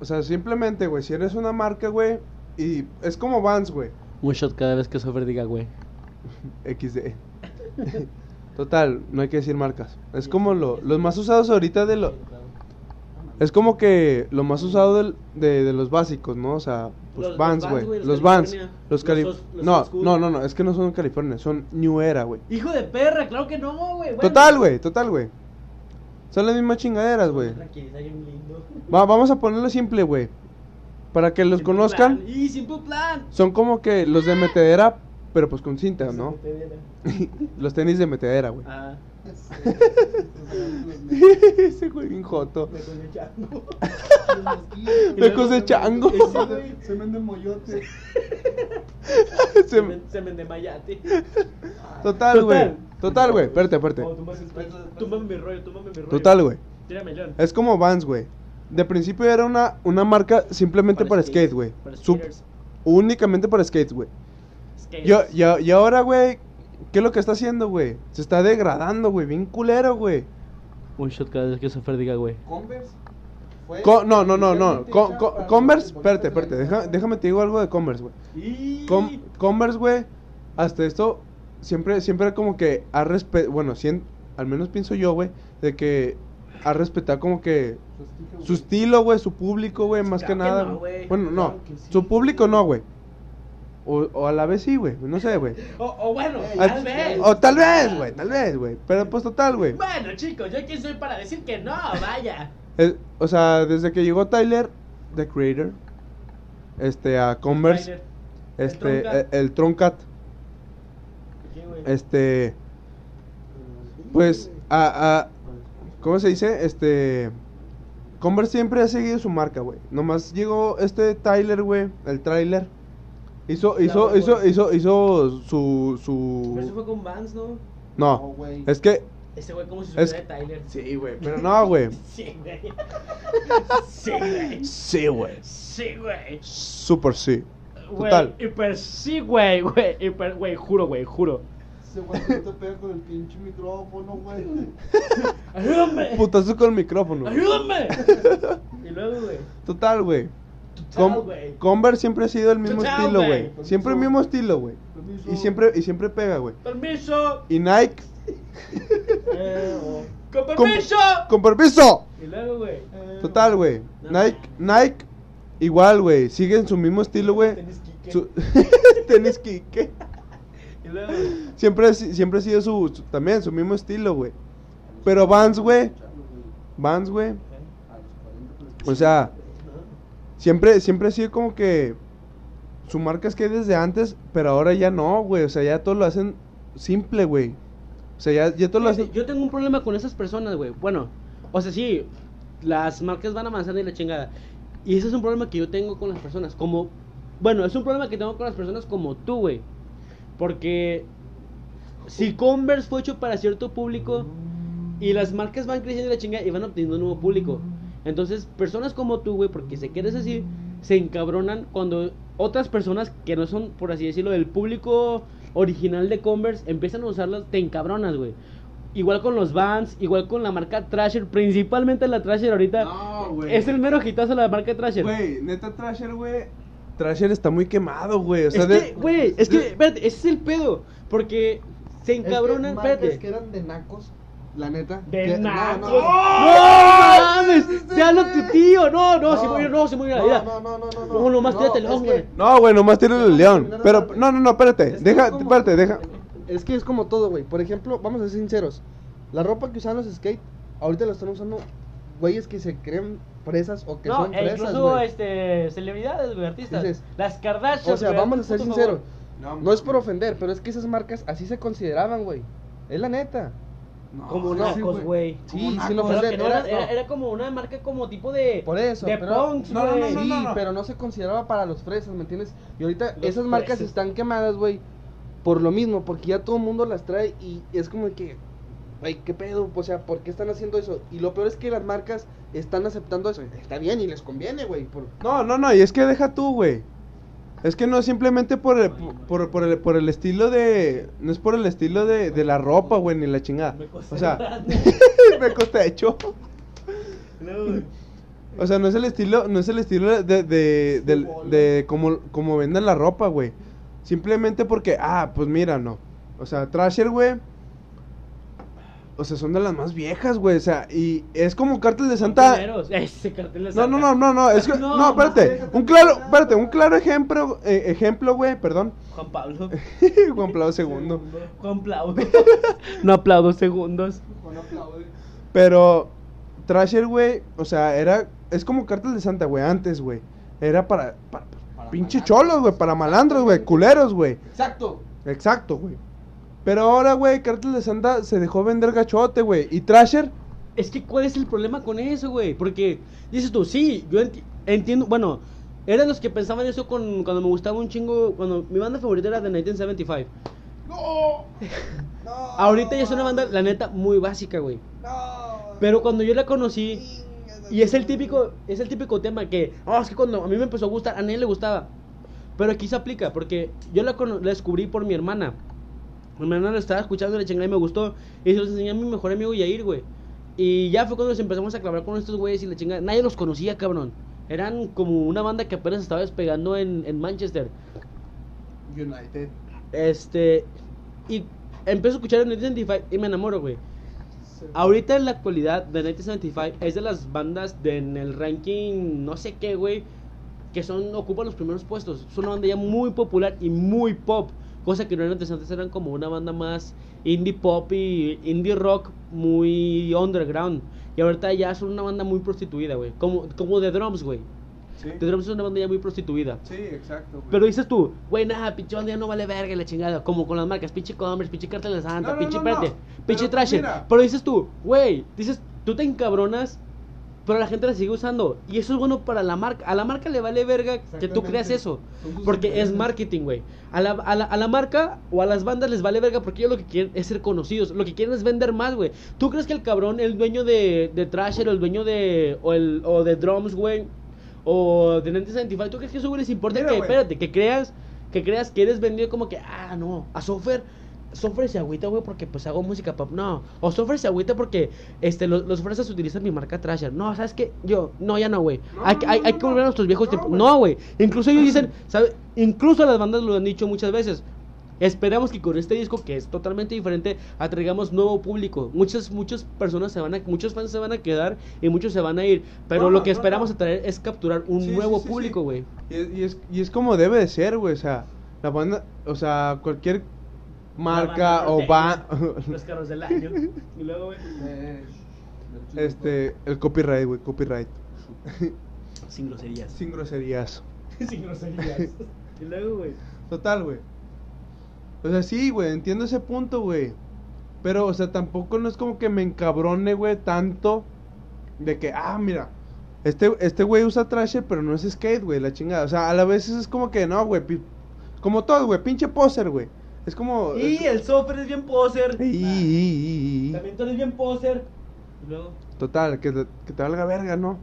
O sea, simplemente, güey, si eres una marca, güey, y es como Vans, güey. Un shot cada vez que Sofer diga, güey. XD. Total, no hay que decir marcas. Es como lo, los más usados ahorita de lo... Es como que lo más usado del- de, de los básicos, ¿no? O sea, pues Los- Vans, güey. los Vans. Los Cali... No, no, no, no, es que no son California, son New Era, güey. Hijo de perra, claro que no, güey. Bueno. Total, güey, total, güey. Son las mismas chingaderas, güey. Va- vamos a ponerlo simple, güey. Para que los Simple conozcan, plan. Y simple plan. son como que los de metedera, pero pues con cinta, ¿no? los tenis de metedera, güey. Ah. Ese güey bien joto. Tacos de chango. Se venden moyotes. Se- Semen semen de mayate. Total, güey. Total. Güey. Espérate, espérate. Oh, túmbame mi rollo, túmbame mi rollo. Total, güey. Es como Vans, güey. De principio era una, una marca simplemente para, skate, güey. Únicamente para skate, güey. Yo, y ahora, güey, ¿qué es lo que está haciendo, güey? Se está degradando, güey. Bien culero, güey. Un shot cada vez que Sofer diga, güey. Converse. Co- no, no, no, no. Co- co- Converse, espérate, espérate. Deja- déjame te digo algo de Converse, güey. Com- Converse, güey, hasta esto siempre, siempre como que ha respe bueno, al menos pienso yo, güey, de que ha respetado como que su estilo, güey, su público, güey, más que Claro que nada. no, bueno, no, Claro que sí, su público no, güey. O, o a la vez sí, güey, no sé, güey. O, o bueno, Ey, Ah, tal vez. O tal vez, güey, tal vez, güey. Pero pues total, güey. Bueno, chicos, ¿yo quién soy para decir que no? Vaya. El- O sea, desde que llegó Tyler, The Creator, este, a Converse, Tyler. este, Troncat. el, el Troncat, ¿Qué, güey? este, pues, a, a, ¿cómo se dice? Este, Converse siempre ha seguido su marca, güey. Nomás llegó este Tyler, güey, el trailer. Hizo, hizo, Claro, hizo, güey. hizo, hizo su, Pero eso su, fue con Vans, ¿no? no, No, güey. es que, Ese güey como si Es- supiera de Tyler. sí, güey, pero no, güey. Sí, güey. Sí, güey. Sí, güey. Sí, güey. Super sí. Güey, Total. hiper sí, güey, güey. Hiper, güey, juro, güey, juro. Ese güey no te pega con el pinche micrófono, güey. ¡Ayúdame! Putazo con el micrófono. ¡Ayúdame! y luego, güey. Total, güey. Com- güey. Converse siempre ha sido el mismo estilo, güey. Siempre el mismo estilo, güey. Y siempre, y siempre pega, güey. Permiso. Y Nike, Eh, oh. Con permiso. con permiso. Y luego, güey. Eh, Total, güey. No. Nike, Nike, igual, güey. Siguen su mismo estilo, güey. Tenis Kike. Su- Tenis Kike. Y luego, Siempre, siempre ha sido su, su- también su mismo estilo, güey. Pero Vans, güey. Vans, güey. O sea, siempre, siempre ha sido como que su marca es que desde antes, pero ahora ya no, güey. O sea, ya todo lo hacen simple, güey. O sea, ya, ya todo lo hacen. Yo tengo un problema con esas personas, güey. Bueno, o sea, sí, las marcas van avanzando y la chingada. Y ese es un problema que yo tengo con las personas. Como, bueno, es un problema que tengo con las personas como tú, güey. Porque si Converse fue hecho para cierto público y las marcas van creciendo y la chingada y van obteniendo un nuevo público. Entonces, personas como tú, güey, porque se quieres así, se encabronan cuando otras personas que no son, por así decirlo, del público original de Converse empiezan a usarlas, te encabronas, güey. Igual con los Vans, igual con la marca Trasher, principalmente la Trasher ahorita. No, güey. es el mero hitazo la marca Trasher. Güey, neta Trasher, güey. Trasher está muy quemado, güey. O sea, es de- que, güey, es que, espérate, ese es el pedo. Porque se encabronan, es que espérate. que eran de nacos, la neta. De que- nacos. No, ¡No, no, mames! ¡Te habla tu tío! No, no, se murió, no, se murió la vida. No, no, no, no, No, nomás tírate el que- güey. No, güey, nomás tiene el león. Pero, no, no, no, espérate. Deja, espérate, deja. Es que es como todo, güey. Por ejemplo, vamos a ser sinceros. La ropa que usan los skate, ahorita la están usando güeyes que se creen fresas o que No, son e fresas, incluso güey. este, celebridades, güey, artistas. Dices, Las Kardashian. O sea, güey, vamos a ser sinceros. favor. No es por ofender, pero es que esas marcas así se consideraban, güey. Es la neta. Como no, nacos, güey. Sí, sin ofender. no era- era, como una marca como tipo de. Por eso, De pero- punks, No, no, no, güey. no, Sí, no, no. pero no se consideraba para los fresas, ¿me entiendes? Y ahorita Los esas marcas fresas. están quemadas, güey, por lo mismo, porque ya todo el mundo las trae y es como que, güey, ¿qué pedo? O sea, ¿por qué están haciendo eso? Y lo peor es que las marcas están aceptando eso. Está bien y les conviene, güey. Por... No, no, no, y es que deja tú, güey. Es que no es simplemente por el, por, por el, por el estilo de... No es por el estilo de, de la ropa, güey, ni la chingada. Me O sea, me costó hecho. No. O sea, no es el estilo, no es el estilo de, de, de, de como, como venden la ropa, güey. Simplemente porque, ah, pues mira, no. O sea, Trasher, güey. O sea, son de las más viejas, güey. O sea, y es como Cártel de Santa. Ese cartel de No, Santa. no, no, no, no, es que, No, no, espérate, un claro, espérate, un claro ejemplo, eh, ejemplo, güey, perdón, Juan Pablo. Juan Pablo II, Juan Pablo. no aplaudo segundos. Con aplaude. pero Trasher, güey, o sea, era, es como Cártel de Santa, güey, antes, güey, era para, para, Para pinche malandros. cholos, güey, para malandros, güey, culeros, güey, Exacto. exacto, güey, pero ahora, güey, Cártel de Santa se dejó vender gachote, güey, y Trasher, Es que, ¿cuál es el problema con eso, güey? Porque, dices tú, sí, yo enti- entiendo, bueno, eran los que pensaban eso con, cuando me gustaba un chingo, cuando mi banda favorita era de 1975. No. No. Ahorita ya es una banda, la neta, muy básica, güey. No. Pero cuando yo la conocí, y es el típico, es el típico tema que, oh, es que cuando a mí me empezó a gustar, a nadie le gustaba. Pero aquí se aplica, porque yo la descubrí por mi hermana. Mi hermana la estaba escuchando la chingada y me gustó. Y se los enseñé a mi mejor amigo Yair, güey. Y ya fue cuando nos empezamos a clavar con estos güeyes y la chingada. Nadie los conocía, cabrón. Eran como una banda que apenas estaba despegando en, en Manchester. United. Este. Y empecé a escuchar el 1975 y me enamoro, güey. Ahorita en la actualidad, The 1975 es de las bandas de, en el ranking, no sé qué, güey, que son ocupan los primeros puestos. Es una banda ya muy popular y muy pop, cosa que no eran antes, antes eran como una banda más indie pop y indie rock muy underground. Y ahorita ya son una banda muy prostituida, güey, como, como The Drums, güey. sí, The Drums es una banda ya muy prostituida. sí, exacto, güey. Pero dices tú, güey, nada, pinche banda ya no vale verga la chingada. Como con las marcas, pinche Commerce, pinche Cartel de Santa, No, no, pinche no, espérate, pinche Trasher. Pero dices tú, güey, dices, tú te encabronas, pero la gente la sigue usando. Y eso es bueno para la marca. A la marca le vale verga que tú creas eso. Porque es marketing, güey. A la, a, la, a la marca o a las bandas les vale verga porque ellos lo que quieren es ser conocidos. Lo que quieren es vender más, güey. ¿Tú crees que el cabrón, el dueño de, de Trasher o el dueño de. o, el, o de Drums, güey? O de 1975, ¿tú crees que eso, güey, les importa Mira, que, espérate, que creas, que creas que eres vendido como que, ah, no, a Software. Software se agüita, güey, porque pues hago música pop. No. O Software se agüita porque este, los, los fresas utilizan mi marca Trasher. No, ¿sabes qué? Yo, no, ya no, güey. No, hay, no, que- hay, no, hay no, que volver a nuestros viejos tiempos. No, güey. Incluso ellos dicen, ¿sabe? Incluso las bandas lo han dicho muchas veces. Esperamos que con este disco, que es totalmente diferente, atraigamos nuevo público. Muchas, muchas personas se van a, muchos fans se van a quedar y muchos se van a ir. Pero No, lo que esperamos no. atraer es capturar un Sí, nuevo sí, sí. público, güey. Y, y es, y es como debe de ser, güey. O sea, la banda, o sea, cualquier marca o va. Los carros del año. Y luego, güey. Este, el copyright, güey, copyright. Sin groserías. Sin groserías. Sin groserías. y luego, güey. Total, güey. O sea, sí, güey, entiendo ese punto, güey. Pero, o sea, tampoco no es como que me encabrone, güey, tanto de que, ah, mira, este este güey usa trasher, pero no es skate, güey, la chingada. O sea, a la vez es como que, no, güey, como todo, güey, pinche poser, güey. Es como... Y es- el software es bien poser. Y- También tú eres bien poser. Y luego, Total, que, te- que te valga verga, ¿no?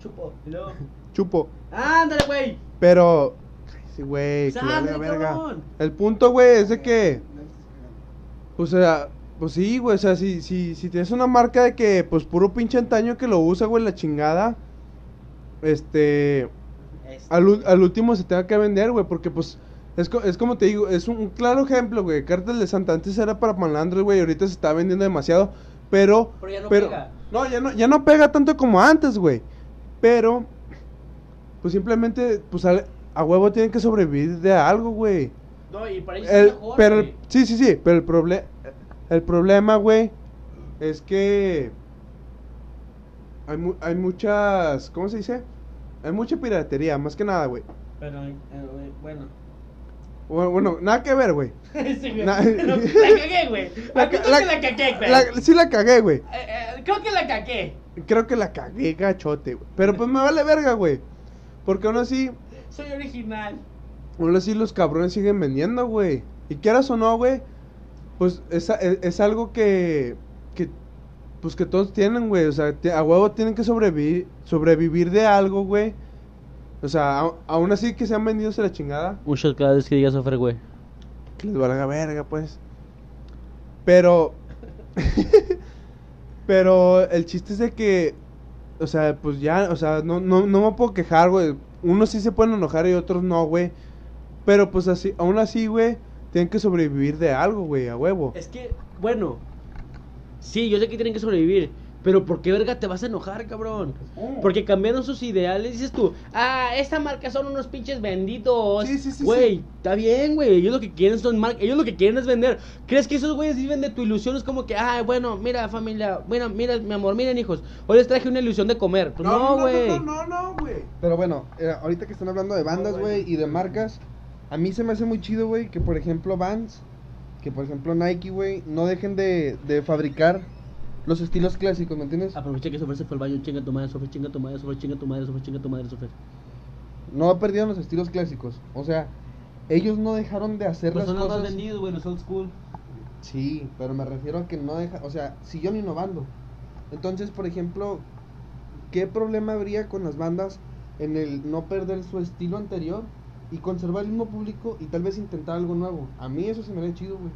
chupo. Y luego, Chupo. ándale, güey. Pero, sí, güey, que valga verga. El punto, güey, es de que... O sea, pues sí, güey, o sea, si, si, si tienes una marca de que, pues, puro pinche antaño que lo usa, güey, la chingada, este, Este, al, al último se tenga que vender, güey, porque, pues, es, co- es como te digo, es un, un claro ejemplo, güey, Cártel de Santa antes era para malandros, güey, ahorita se está vendiendo demasiado, pero... Pero ya no pega. No, ya no, ya no pega tanto como antes, güey, pero, pues, simplemente, pues, a huevo tienen que sobrevivir de algo, güey. No, y para ellos El- es mejor, pero, güey. sí, sí, sí, pero el, proble el problema, güey, es que hay, mu- hay muchas, ¿cómo se dice? Hay mucha piratería, más que nada, güey. Pero, eh, bueno. Bueno, bueno, nada que ver, güey. sí, güey. Na- la cagué, güey. La Creo la- que la cagué, güey. La- sí la cagué, güey. Eh, eh, creo que la cagué. Creo que la cagué gachote, güey. Pero pues me vale verga, güey. Porque aún así, Soy original. aún así los cabrones siguen vendiendo, güey. Y quieras o no, güey, pues es, es, es algo que, que, pues que todos tienen, güey. O sea, te- a huevo tienen que sobrevivir, sobrevivir de algo, güey. O sea, a- aún así que se han vendido se la chingada. Un shot cada vez que digas offer, güey. Que les valga verga, pues. Pero. pero el chiste es de que. O sea, pues ya, o sea, no, no, no me puedo quejar, güey. Unos sí se pueden enojar y otros no, güey. Pero pues así, aún así, güey, tienen que sobrevivir de algo, güey, a huevo. Es que, bueno, sí, yo sé que tienen que sobrevivir, pero ¿por qué verga te vas a enojar, cabrón? Porque cambiaron sus ideales, dices tú, ah, esta marca son unos pinches benditos. Sí, sí, sí, Güey, sí. está bien, güey, ellos lo que quieren son marcas, ellos lo que quieren es vender. ¿Crees que esos güeyes viven de tu ilusión? Es como que, ah, bueno, mira familia, mira, mira, mi amor, miren hijos, hoy les traje una ilusión de comer. Pues no, güey. no, no, no, güey. Pero bueno, eh, ahorita que están hablando de bandas, güey, y de marcas, a mí se me hace muy chido, güey, que por ejemplo Vans, que por ejemplo Nike, güey, no dejen de, de fabricar los estilos clásicos, ¿me entiendes? Aproveché que Sofer se fue al baño, chinga tu madre, Sofer, chinga tu madre, Sofer, chinga tu madre, Sofer, chinga tu madre, Sofer. No perdieron los estilos clásicos. O sea, ellos no dejaron de hacer Pues las son los cosas. vendidos, güey, los old school. Sí, pero me refiero a que no deja, o sea, siguieron innovando. Entonces, por ejemplo, ¿qué problema habría con las bandas en el no perder su estilo anterior y conservar el mismo público y tal vez intentar algo nuevo? A mí eso se me ve chido, güey.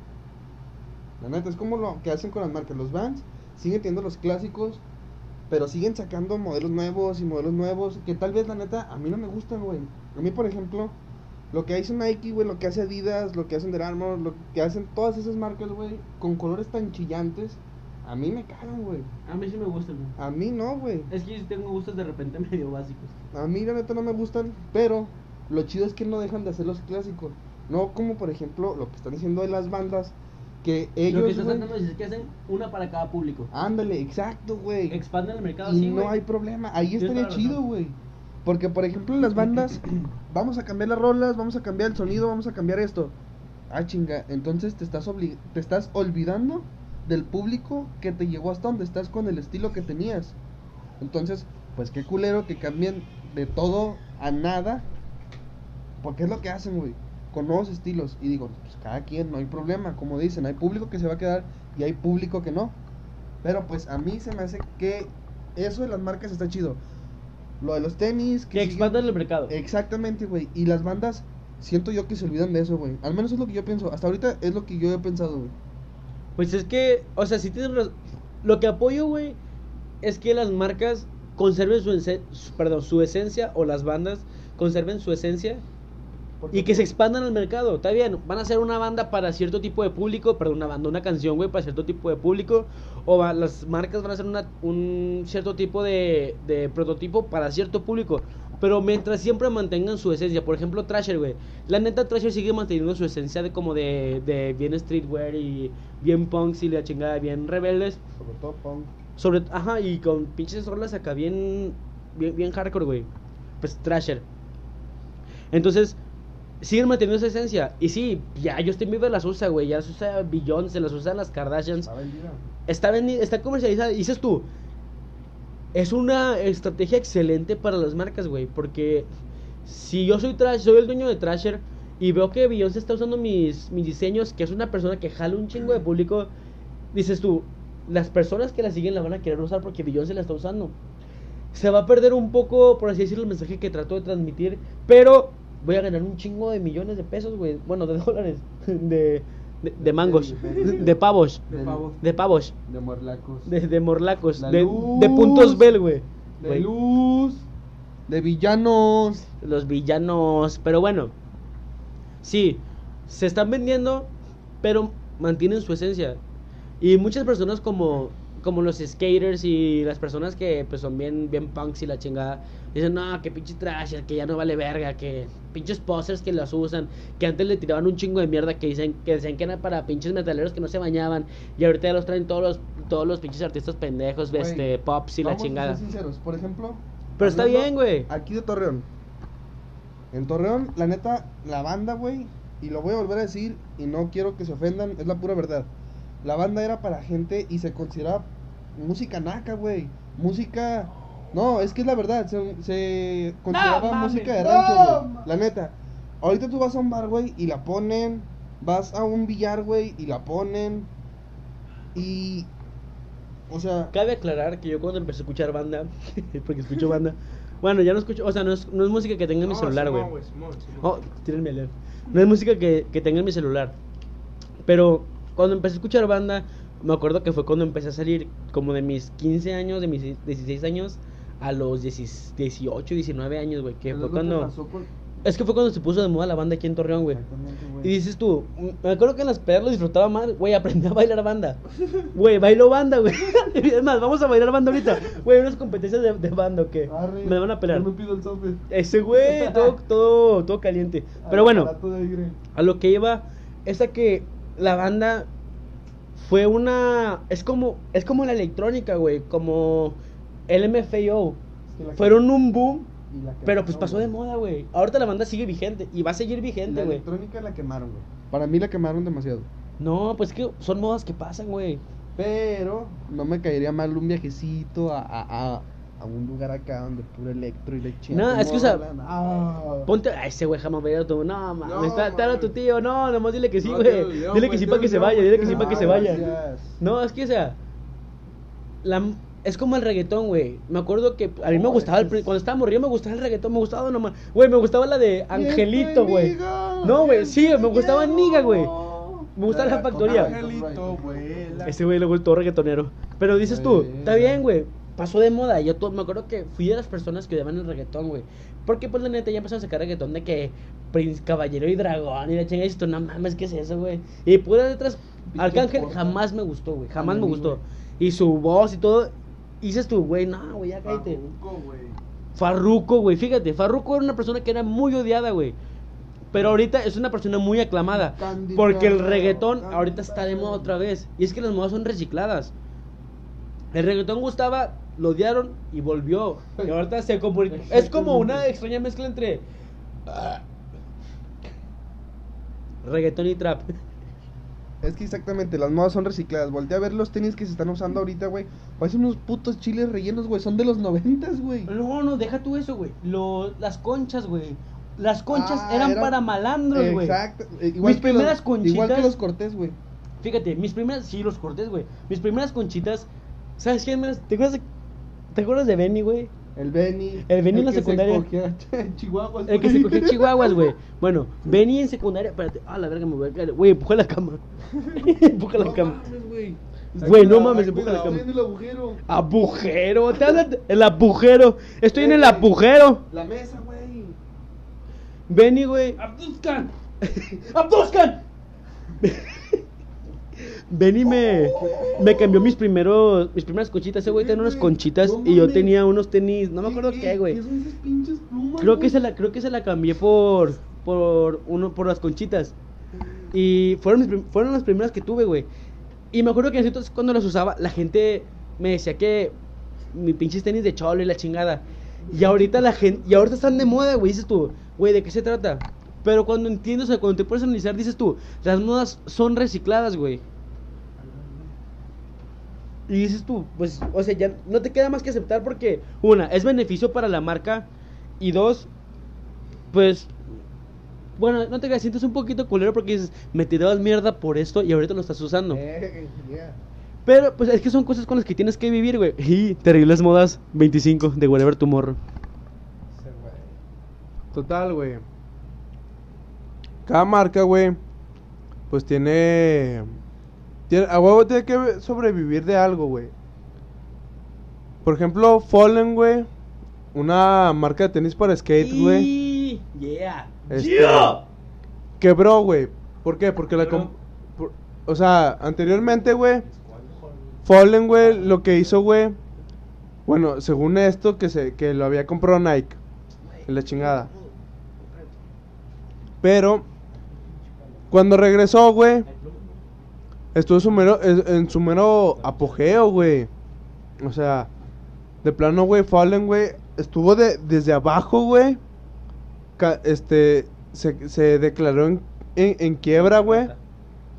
La neta, es como lo que hacen con las marcas. Los bands siguen teniendo los clásicos, pero siguen sacando modelos nuevos y modelos nuevos que tal vez, la neta, a mí no me gustan, güey. A mí, por ejemplo, lo que hace Nike, güey, lo que hace Adidas, lo que hacen Under Armour, lo que hacen todas esas marcas, güey, con colores tan chillantes, a mí me cagan, güey. A mí sí me gustan, güey. A mí no, güey. Es que yo tengo gustos de repente medio básicos. A mí la neta no me gustan, pero lo chido es que no dejan de hacer los clásicos. No como por ejemplo lo que están diciendo de las bandas, que Lo que ellos, estás tratando de decir es que hacen una para cada público. ándale, exacto, güey. Expanden el mercado Y no hay problema, ahí estaría chido, güey. Porque por ejemplo en las bandas, vamos a cambiar las rolas, vamos a cambiar el sonido, vamos a cambiar esto. Ah, chinga, entonces te estás, obli- te estás olvidando del público que te llegó hasta donde estás con el estilo que tenías. Entonces, pues qué culero que cambien de todo a nada. Porque es lo que hacen, güey. Con nuevos estilos. Y digo, pues cada quien, no hay problema. Como dicen, hay público que se va a quedar y hay público que no. Pero pues a mí se me hace que eso de las marcas está chido. Lo de los tenis. Que siguen- expandan el mercado. Exactamente, güey. Y las bandas, siento yo que se olvidan de eso, güey. Al menos es lo que yo pienso. Hasta ahorita es lo que yo he pensado, güey. Pues es que, o sea, si tienes razón. Lo que apoyo, güey, es que las marcas conserven su- perdón, su esencia o las bandas conserven su esencia y que se expandan al mercado. Está bien, van a hacer una banda para cierto tipo de público, perdón, una banda, una canción, güey, para cierto tipo de público. O va- las marcas van a hacer una- un cierto tipo de, de prototipo para cierto público. Pero mientras siempre mantengan su esencia. Por ejemplo, Trasher, güey. La neta, Trasher sigue manteniendo su esencia de como de, de bien streetwear y bien punks y la chingada, bien rebeldes. Sobre todo punk. Sobre, ajá, y con pinches rolas acá bien, bien, bien hardcore, güey. Pues Trasher. Entonces, siguen manteniendo esa esencia. Y sí, ya Justin Bieber las usa, güey. Ya las usa Beyoncé, las usan las Kardashians. Está vendida. Está, vendi- está comercializada. Y dices tú, es una estrategia excelente para las marcas, güey. Porque si yo soy trash, soy el dueño de Trasher y veo que Beyoncé está usando mis, mis diseños, que es una persona que jala un chingo de público, dices tú, las personas que la siguen la van a querer usar porque Beyoncé la está usando. Se va a perder un poco, por así decirlo, el mensaje que trató de transmitir, pero voy a ganar un chingo de millones de pesos, güey. Bueno, de dólares, de, de, de mangos, De- de pavos, De pavos. de pavos. De morlacos. De, de morlacos, La de, luz. de puntos Bell, güey. De Güey, luz. De villanos. Los villanos, pero bueno. Sí, se están vendiendo, pero mantienen su esencia. Y muchas personas como, como los skaters y las personas que pues son bien, bien punks y la chingada, dicen, no, que pinche trash, que ya no vale verga, que pinches posers que las usan, que antes le tiraban un chingo de mierda, que dicen que decían que era para pinches metaleros que no se bañaban, y ahorita ya los traen todos los, todos los pinches artistas pendejos, este, pops y la Vamos a chingada. ser sinceros. Por ejemplo. Pero está bien, güey. Aquí de Torreón. En Torreón, la neta, la banda, güey. Y lo voy a volver a decir. Y no quiero que se ofendan. Es la pura verdad. La banda era para gente y se consideraba música naca, güey. Música. No, es que es la verdad. Se, se consideraba música de no, rancho, güey. ma- La neta. Ahorita tú vas a un bar, güey, y la ponen. Vas a un billar, güey, y la ponen. Y. O sea. Cabe aclarar que yo cuando empecé a escuchar banda, porque escucho banda, bueno, ya no escucho, o sea, no es, no es música que tenga en mi celular, güey. Oh, tírenme a leer. No es música que, que tenga en mi celular. Pero cuando empecé a escuchar banda, me acuerdo que fue cuando empecé a salir como de mis 15 años, de mis 16 años, a los 10 18, 19 años, güey. Que fue cuando... pasó con- Es que fue cuando se puso de moda la banda aquí en Torreón, güey. Y dices tú, mm, me acuerdo que en las pedas lo disfrutaba más, güey, aprendí a bailar banda. Güey, bailo banda, güey. Es más, vamos a bailar banda ahorita. Güey, unas competencias de, de banda, ¿o qué? Arre, Me van a pelear. yo me pido el software. Ese güey, todo, todo, todo caliente. Pero bueno, a lo que iba es a que la banda fue una es como es como la electrónica, güey, como el MFAO. que la- Fueron un boom, la pero pues pasó de moda, güey. Ahorita la banda sigue vigente y va a seguir vigente, La güey. electrónica la quemaron, güey. Para mí la quemaron demasiado. No, pues que son modas que pasan, güey. Pero no me caería mal un viajecito a, a, a, a un lugar acá donde puro electro y le No, es que, o sea, Ah. Ponte a ese güey jamás ver a tu. No, mames, No, está, está tu tío. No, nomás dile que sí, güey. dile que güey, sí para que se vaya, güey, dile que sí para que se ah, vaya. No, es que, o sea, la, es como el reggaetón, güey. Me acuerdo que a mí me No, gustaba, el, que pri- es- cuando estaba morrido me gustaba el reggaetón, me gustaba nomás. Güey, me gustaba la de Angelito, güey. No, güey, sí, me gustaba Niga, güey. Me gustaba la factoría. Angelito, vuela. Ese güey le gustó reggaetonero. Pero dices tú, Güey, está bien, güey. Pasó de moda. Yo to- me acuerdo que fui de las personas que odiaban el reggaetón, güey. Porque, pues, la neta, ya empezaron a sacar reggaetón de que Prince Caballero y Dragón y la chingada. Y esto, no mames, ¿qué es eso, güey? Y puras letras. Pinche Arcángel jamás me gustó, güey. Jamás me gustó. Y su voz y todo. Dices tú, güey, no, güey, ya cállate. Farruko, güey. Farruko, güey, fíjate, Farruko era una persona que era muy odiada, güey. Pero ahorita es una persona muy aclamada. Porque el reggaetón ahorita está de moda otra vez. Y es que las modas son recicladas. El reggaetón gustaba, lo odiaron y volvió. Y ahorita se comunica. Es como una extraña mezcla entre. ah, reggaetón y trap. Es que exactamente, las modas son recicladas. Voltea a ver los tenis que se están usando ahorita, güey. Parecen unos putos chiles rellenos, güey. Son de los noventas, güey. No, no, deja tú eso, güey. Las conchas, güey. Las conchas Ah, eran era- para malandros, güey. Exacto. eh, Igual Mis primeras los, Igual que conchitas- los cortés, güey. Fíjate, mis primeras, sí, los cortés, güey. Mis primeras conchitas, ¿sabes quién me las- ¿Te acuerdas de, ¿te acuerdas de Benny, güey? El Benny. El Benny en la se secundaria. cogía Chihuahuas, El que se cogía chihuahuas, güey. Bueno, Benny en secundaria, espérate, ah, la verga, me voy a caer. Güey, empuja la cama. empuja la No cama. mames, güey. Güey, no mames, empuja la cama. viene el agujero. Agujero, te hablan de- el agujero. Estoy en el agujero. La mesa, güey. Benny, güey. ¡Abduzcan! ¡Abduzcan! Benny me, me cambió mis primeros mis primeras conchitas. Ese güey tenía unas conchitas y yo tenía unos tenis, no me acuerdo qué, güey. ¿Qué son esas pinches plumas, Creo que se la creo que se la cambié por por uno por las conchitas. Y fueron mis fueron las primeras que tuve, güey. Y me acuerdo que entonces cuando las usaba, la gente me decía que mi pinches tenis de cholo y la chingada. Y ahorita la gente y ahorita están de moda, güey, dices tú, güey, ¿de qué se trata? Pero cuando entiendes, o sea, cuando te puedes analizar, dices tú, las modas son recicladas, güey. Y dices tú, pues, o sea, ya no te queda más que aceptar porque, una, es beneficio para la marca y dos, pues, bueno, no te quedas, sientes un poquito culero porque dices, me tirabas mierda por esto y ahorita lo estás usando. Eh, yeah. Pero, pues, es que son cosas con las que tienes que vivir, güey. Y terribles modas 25 de Whatever Tomorrow. Total, güey. Cada marca, güey, pues tiene, tiene. A huevo tiene que sobrevivir de algo, güey. Por ejemplo, Fallen, güey. Una marca de tenis para skate, güey. Y- Yeah. Este, Yeah. Quebró, güey. ¿Por qué? Porque la. Por- o sea, anteriormente, güey. Fallen, güey, lo que hizo, güey. Bueno, según esto, que se que lo había comprado Nike. En la chingada. Pero. Cuando regresó, güey. Estuvo en su mero, en en su mero apogeo, güey. O sea, de plano, güey, Fallen, güey, estuvo de, desde abajo, güey. Este, se, se declaró en, en, en quiebra, güey.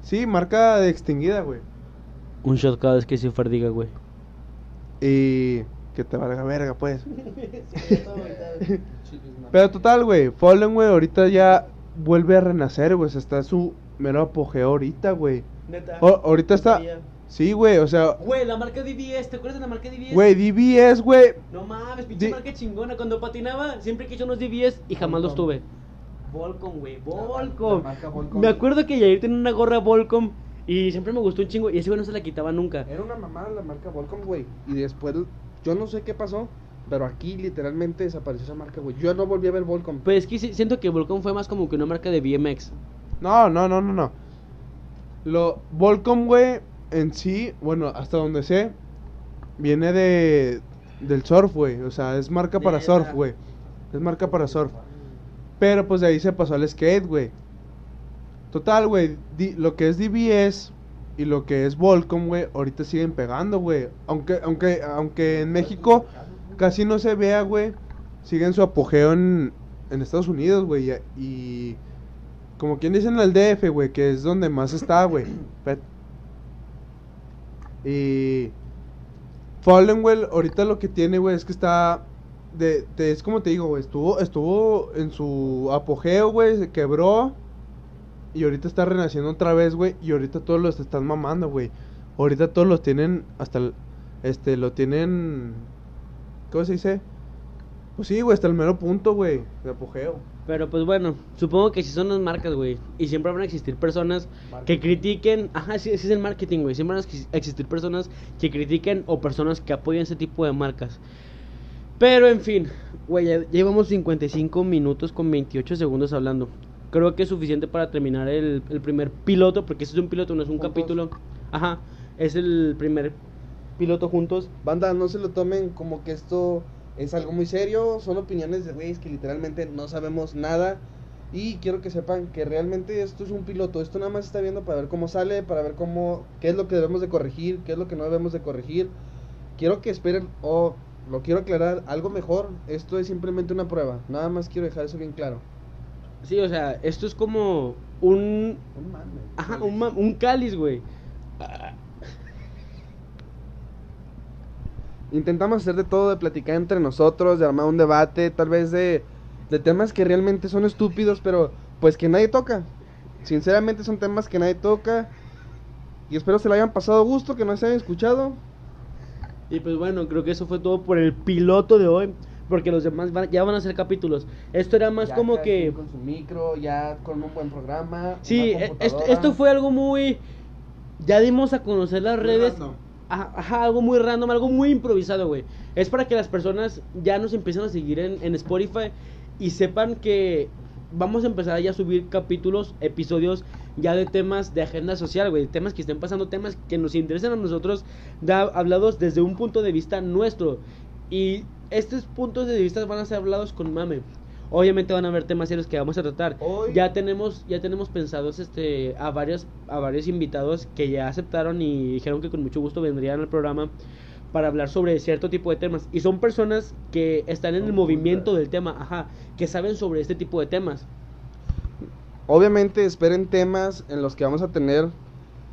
Sí, marca de extinguida, güey. Un shot cada vez que se diga, güey. Y que te valga verga, pues. Pero total, güey, Fallen, güey, ahorita ya vuelve a renacer, güey. está en su mero apogeo ahorita, güey. Neta. O- ahorita está... Sí, güey, o sea... Güey, la marca DBS, ¿te acuerdas de la marca DBS? Güey, DBS, güey. No mames, pinche marca chingona. Cuando patinaba, siempre quise unos DBS y jamás los tuve. Volcom, güey, Volcom. la marca Volcom. Me acuerdo que Yair tenía una gorra Volcom y siempre me gustó un chingo y ese güey no se la quitaba nunca. Era una mamada la marca Volcom, güey. Y después, yo no sé qué pasó, Pero aquí literalmente desapareció esa marca, güey. Yo no volví a ver Volcom. Pues es que siento que Volcom fue más como que una marca de BMX. No, no, no, no, no. Lo Volcom, güey, en sí, bueno, hasta donde sé, viene de del surf, güey. O sea, es marca para surf, güey. Es marca para surf. Pero pues de ahí se pasó al skate, güey. Total, güey, lo que es DBS y lo que es Volcom, güey, ahorita siguen pegando, güey. Aunque aunque aunque en México casi no se vea, güey, siguen su apogeo en, en Estados Unidos, güey, y, y como quien dice en el DF, güey, que es donde más está, güey. Y Fallen, güey, ahorita lo que tiene, güey, es que está de, de- es como te digo, güey, estuvo estuvo en su apogeo, güey, se quebró y ahorita está renaciendo otra vez, güey, y ahorita todos los están mamando, güey. Ahorita todos los tienen hasta el, este lo tienen ¿cómo se dice? Pues sí, güey, hasta el mero punto, güey, de apogeo. Pero pues bueno, supongo que sí son las marcas, güey. Y siempre van a existir personas que critiquen. Ajá, sí, sí es el marketing, güey. Siempre van a exis- existir personas que critiquen o personas que apoyen ese tipo de marcas. Pero en fin, güey, ya llevamos 55 minutos con 28 segundos hablando. Creo que es suficiente para terminar el, el primer piloto, porque este es un piloto, no es un Juntos. capítulo. Ajá, es el primer piloto juntos. Banda, no se lo tomen como que esto es algo muy serio. Son opiniones de güeyes que literalmente no sabemos nada. Y quiero que sepan que realmente esto es un piloto. Esto nada más está viendo para ver cómo sale, para ver cómo, qué es lo que debemos de corregir, qué es lo que no debemos de corregir. Quiero que esperen, o lo quiero aclarar, algo mejor. Esto es simplemente una prueba. Nada más quiero dejar eso bien claro. Sí, o sea, esto es como un. Ajá, un, ma- un cáliz, güey. Intentamos hacer de todo, de platicar entre nosotros, de armar un debate, tal vez de, de temas que realmente son estúpidos, pero pues que nadie toca. Sinceramente son temas que nadie toca. Y espero se lo hayan pasado a gusto, que no se hayan escuchado. Y pues bueno, creo que eso fue todo por el piloto de hoy. Porque los demás van- ya van a ser capítulos. Esto era más Ya como que. Con su micro, ya con un buen programa. Sí, una e- esto, esto fue algo muy. Ya dimos a conocer las Muy redes. random. Ajá, algo muy random, algo muy improvisado, güey. Es para que las personas ya nos empiecen a seguir en, en Spotify y sepan que vamos a empezar ya a subir capítulos, episodios ya de temas de agenda social, güey. Temas que estén pasando, temas que nos interesen a nosotros, da- hablados desde un punto de vista nuestro. Y estos puntos de vista van a ser hablados con mame. Obviamente van a haber temas serios que vamos a tratar. Hoy- Ya tenemos, ya tenemos pensados este a varios, a varios invitados que ya aceptaron y dijeron que con mucho gusto vendrían al programa para hablar sobre cierto tipo de temas. Y son personas que están en el movimiento del tema, ajá, que saben sobre este tipo de temas. Obviamente esperen temas en los que vamos a tener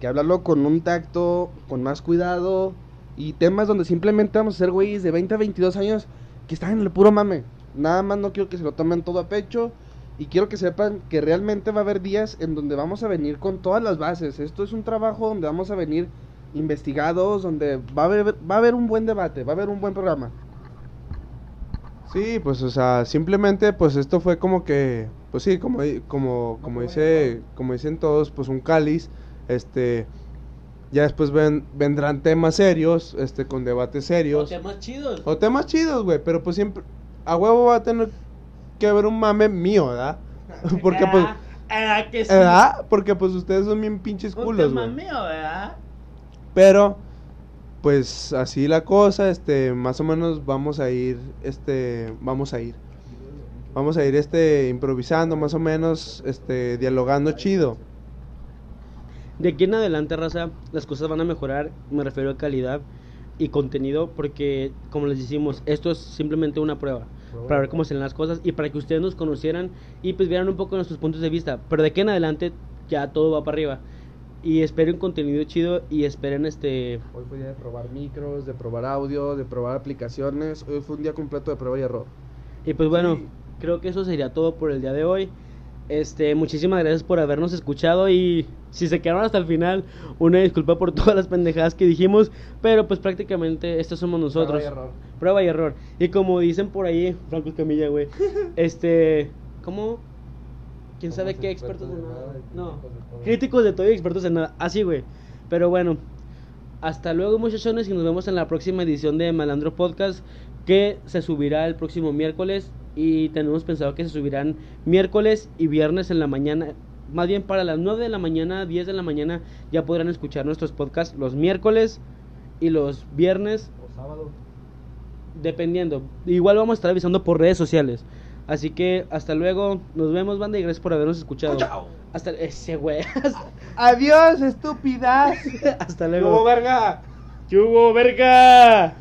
que hablarlo con un tacto, con más cuidado. Y temas donde simplemente vamos a ser güeyes de 20 a 22 años que están en el puro mame. Nada más no quiero que se lo tomen todo a pecho. Y quiero que sepan que realmente va a haber días en donde vamos a venir con todas las bases. Esto es un trabajo donde vamos a venir investigados, donde va a haber, va a haber un buen debate, va a haber un buen programa. Sí, pues, o sea, simplemente, pues, esto fue como que, pues sí, como, como, como dice, como dicen todos, pues, un cáliz, este, ya después ven, vendrán temas serios, este, con debates serios, temas chidos. o temas chidos, güey, pero pues siempre, a huevo va a tener que haber un mame mío, ¿verdad? Porque, pues, Ah, que sí. ¿verdad? Porque, pues, ustedes son bien pinches Un culos, güey. mío, ¿verdad? Pero, pues así la cosa, este, más o menos vamos a ir, este, vamos a ir. Vamos a ir, este, improvisando, más o menos, este, dialogando chido. De aquí en adelante, raza, las cosas van a mejorar. Me refiero a calidad y contenido, porque, como les decimos, esto es simplemente una prueba. Para ver cómo se las cosas y para que ustedes nos conocieran y pues vieran un poco nuestros puntos de vista. Pero de aquí en adelante, ya todo va para arriba. Y esperen contenido chido y esperen este. Hoy fue día de probar micros, de probar audio, de probar aplicaciones. Hoy fue un día completo de prueba y error. Y pues bueno, Sí. creo que eso sería todo por el día de hoy. Este, muchísimas gracias por habernos escuchado y si se quedaron hasta el final, una disculpa por todas las pendejadas que dijimos, pero pues prácticamente estos somos nosotros. Prueba y error. Prueba y error. Y como dicen por ahí, Franco Camilla, güey, este, ¿cómo? ¿Quién sabe qué expertos en nada? No, críticos de todo. críticos de todo y expertos en nada. Así, güey. Pero bueno, Hasta luego muchachones y nos vemos en la próxima edición de Malandro Podcast que se subirá el próximo miércoles y tenemos pensado que se subirán miércoles y viernes en la mañana. Más bien para las 9 de la mañana, 10 de la mañana ya podrán escuchar nuestros podcasts los miércoles y los viernes O sábado. dependiendo. Igual vamos a estar avisando por redes sociales. Así que hasta luego, nos vemos banda y gracias por habernos escuchado. Hasta ese güey. Adiós, estúpidas. hasta ¡Hubo luego. verga! ¿Qué hubo, verga?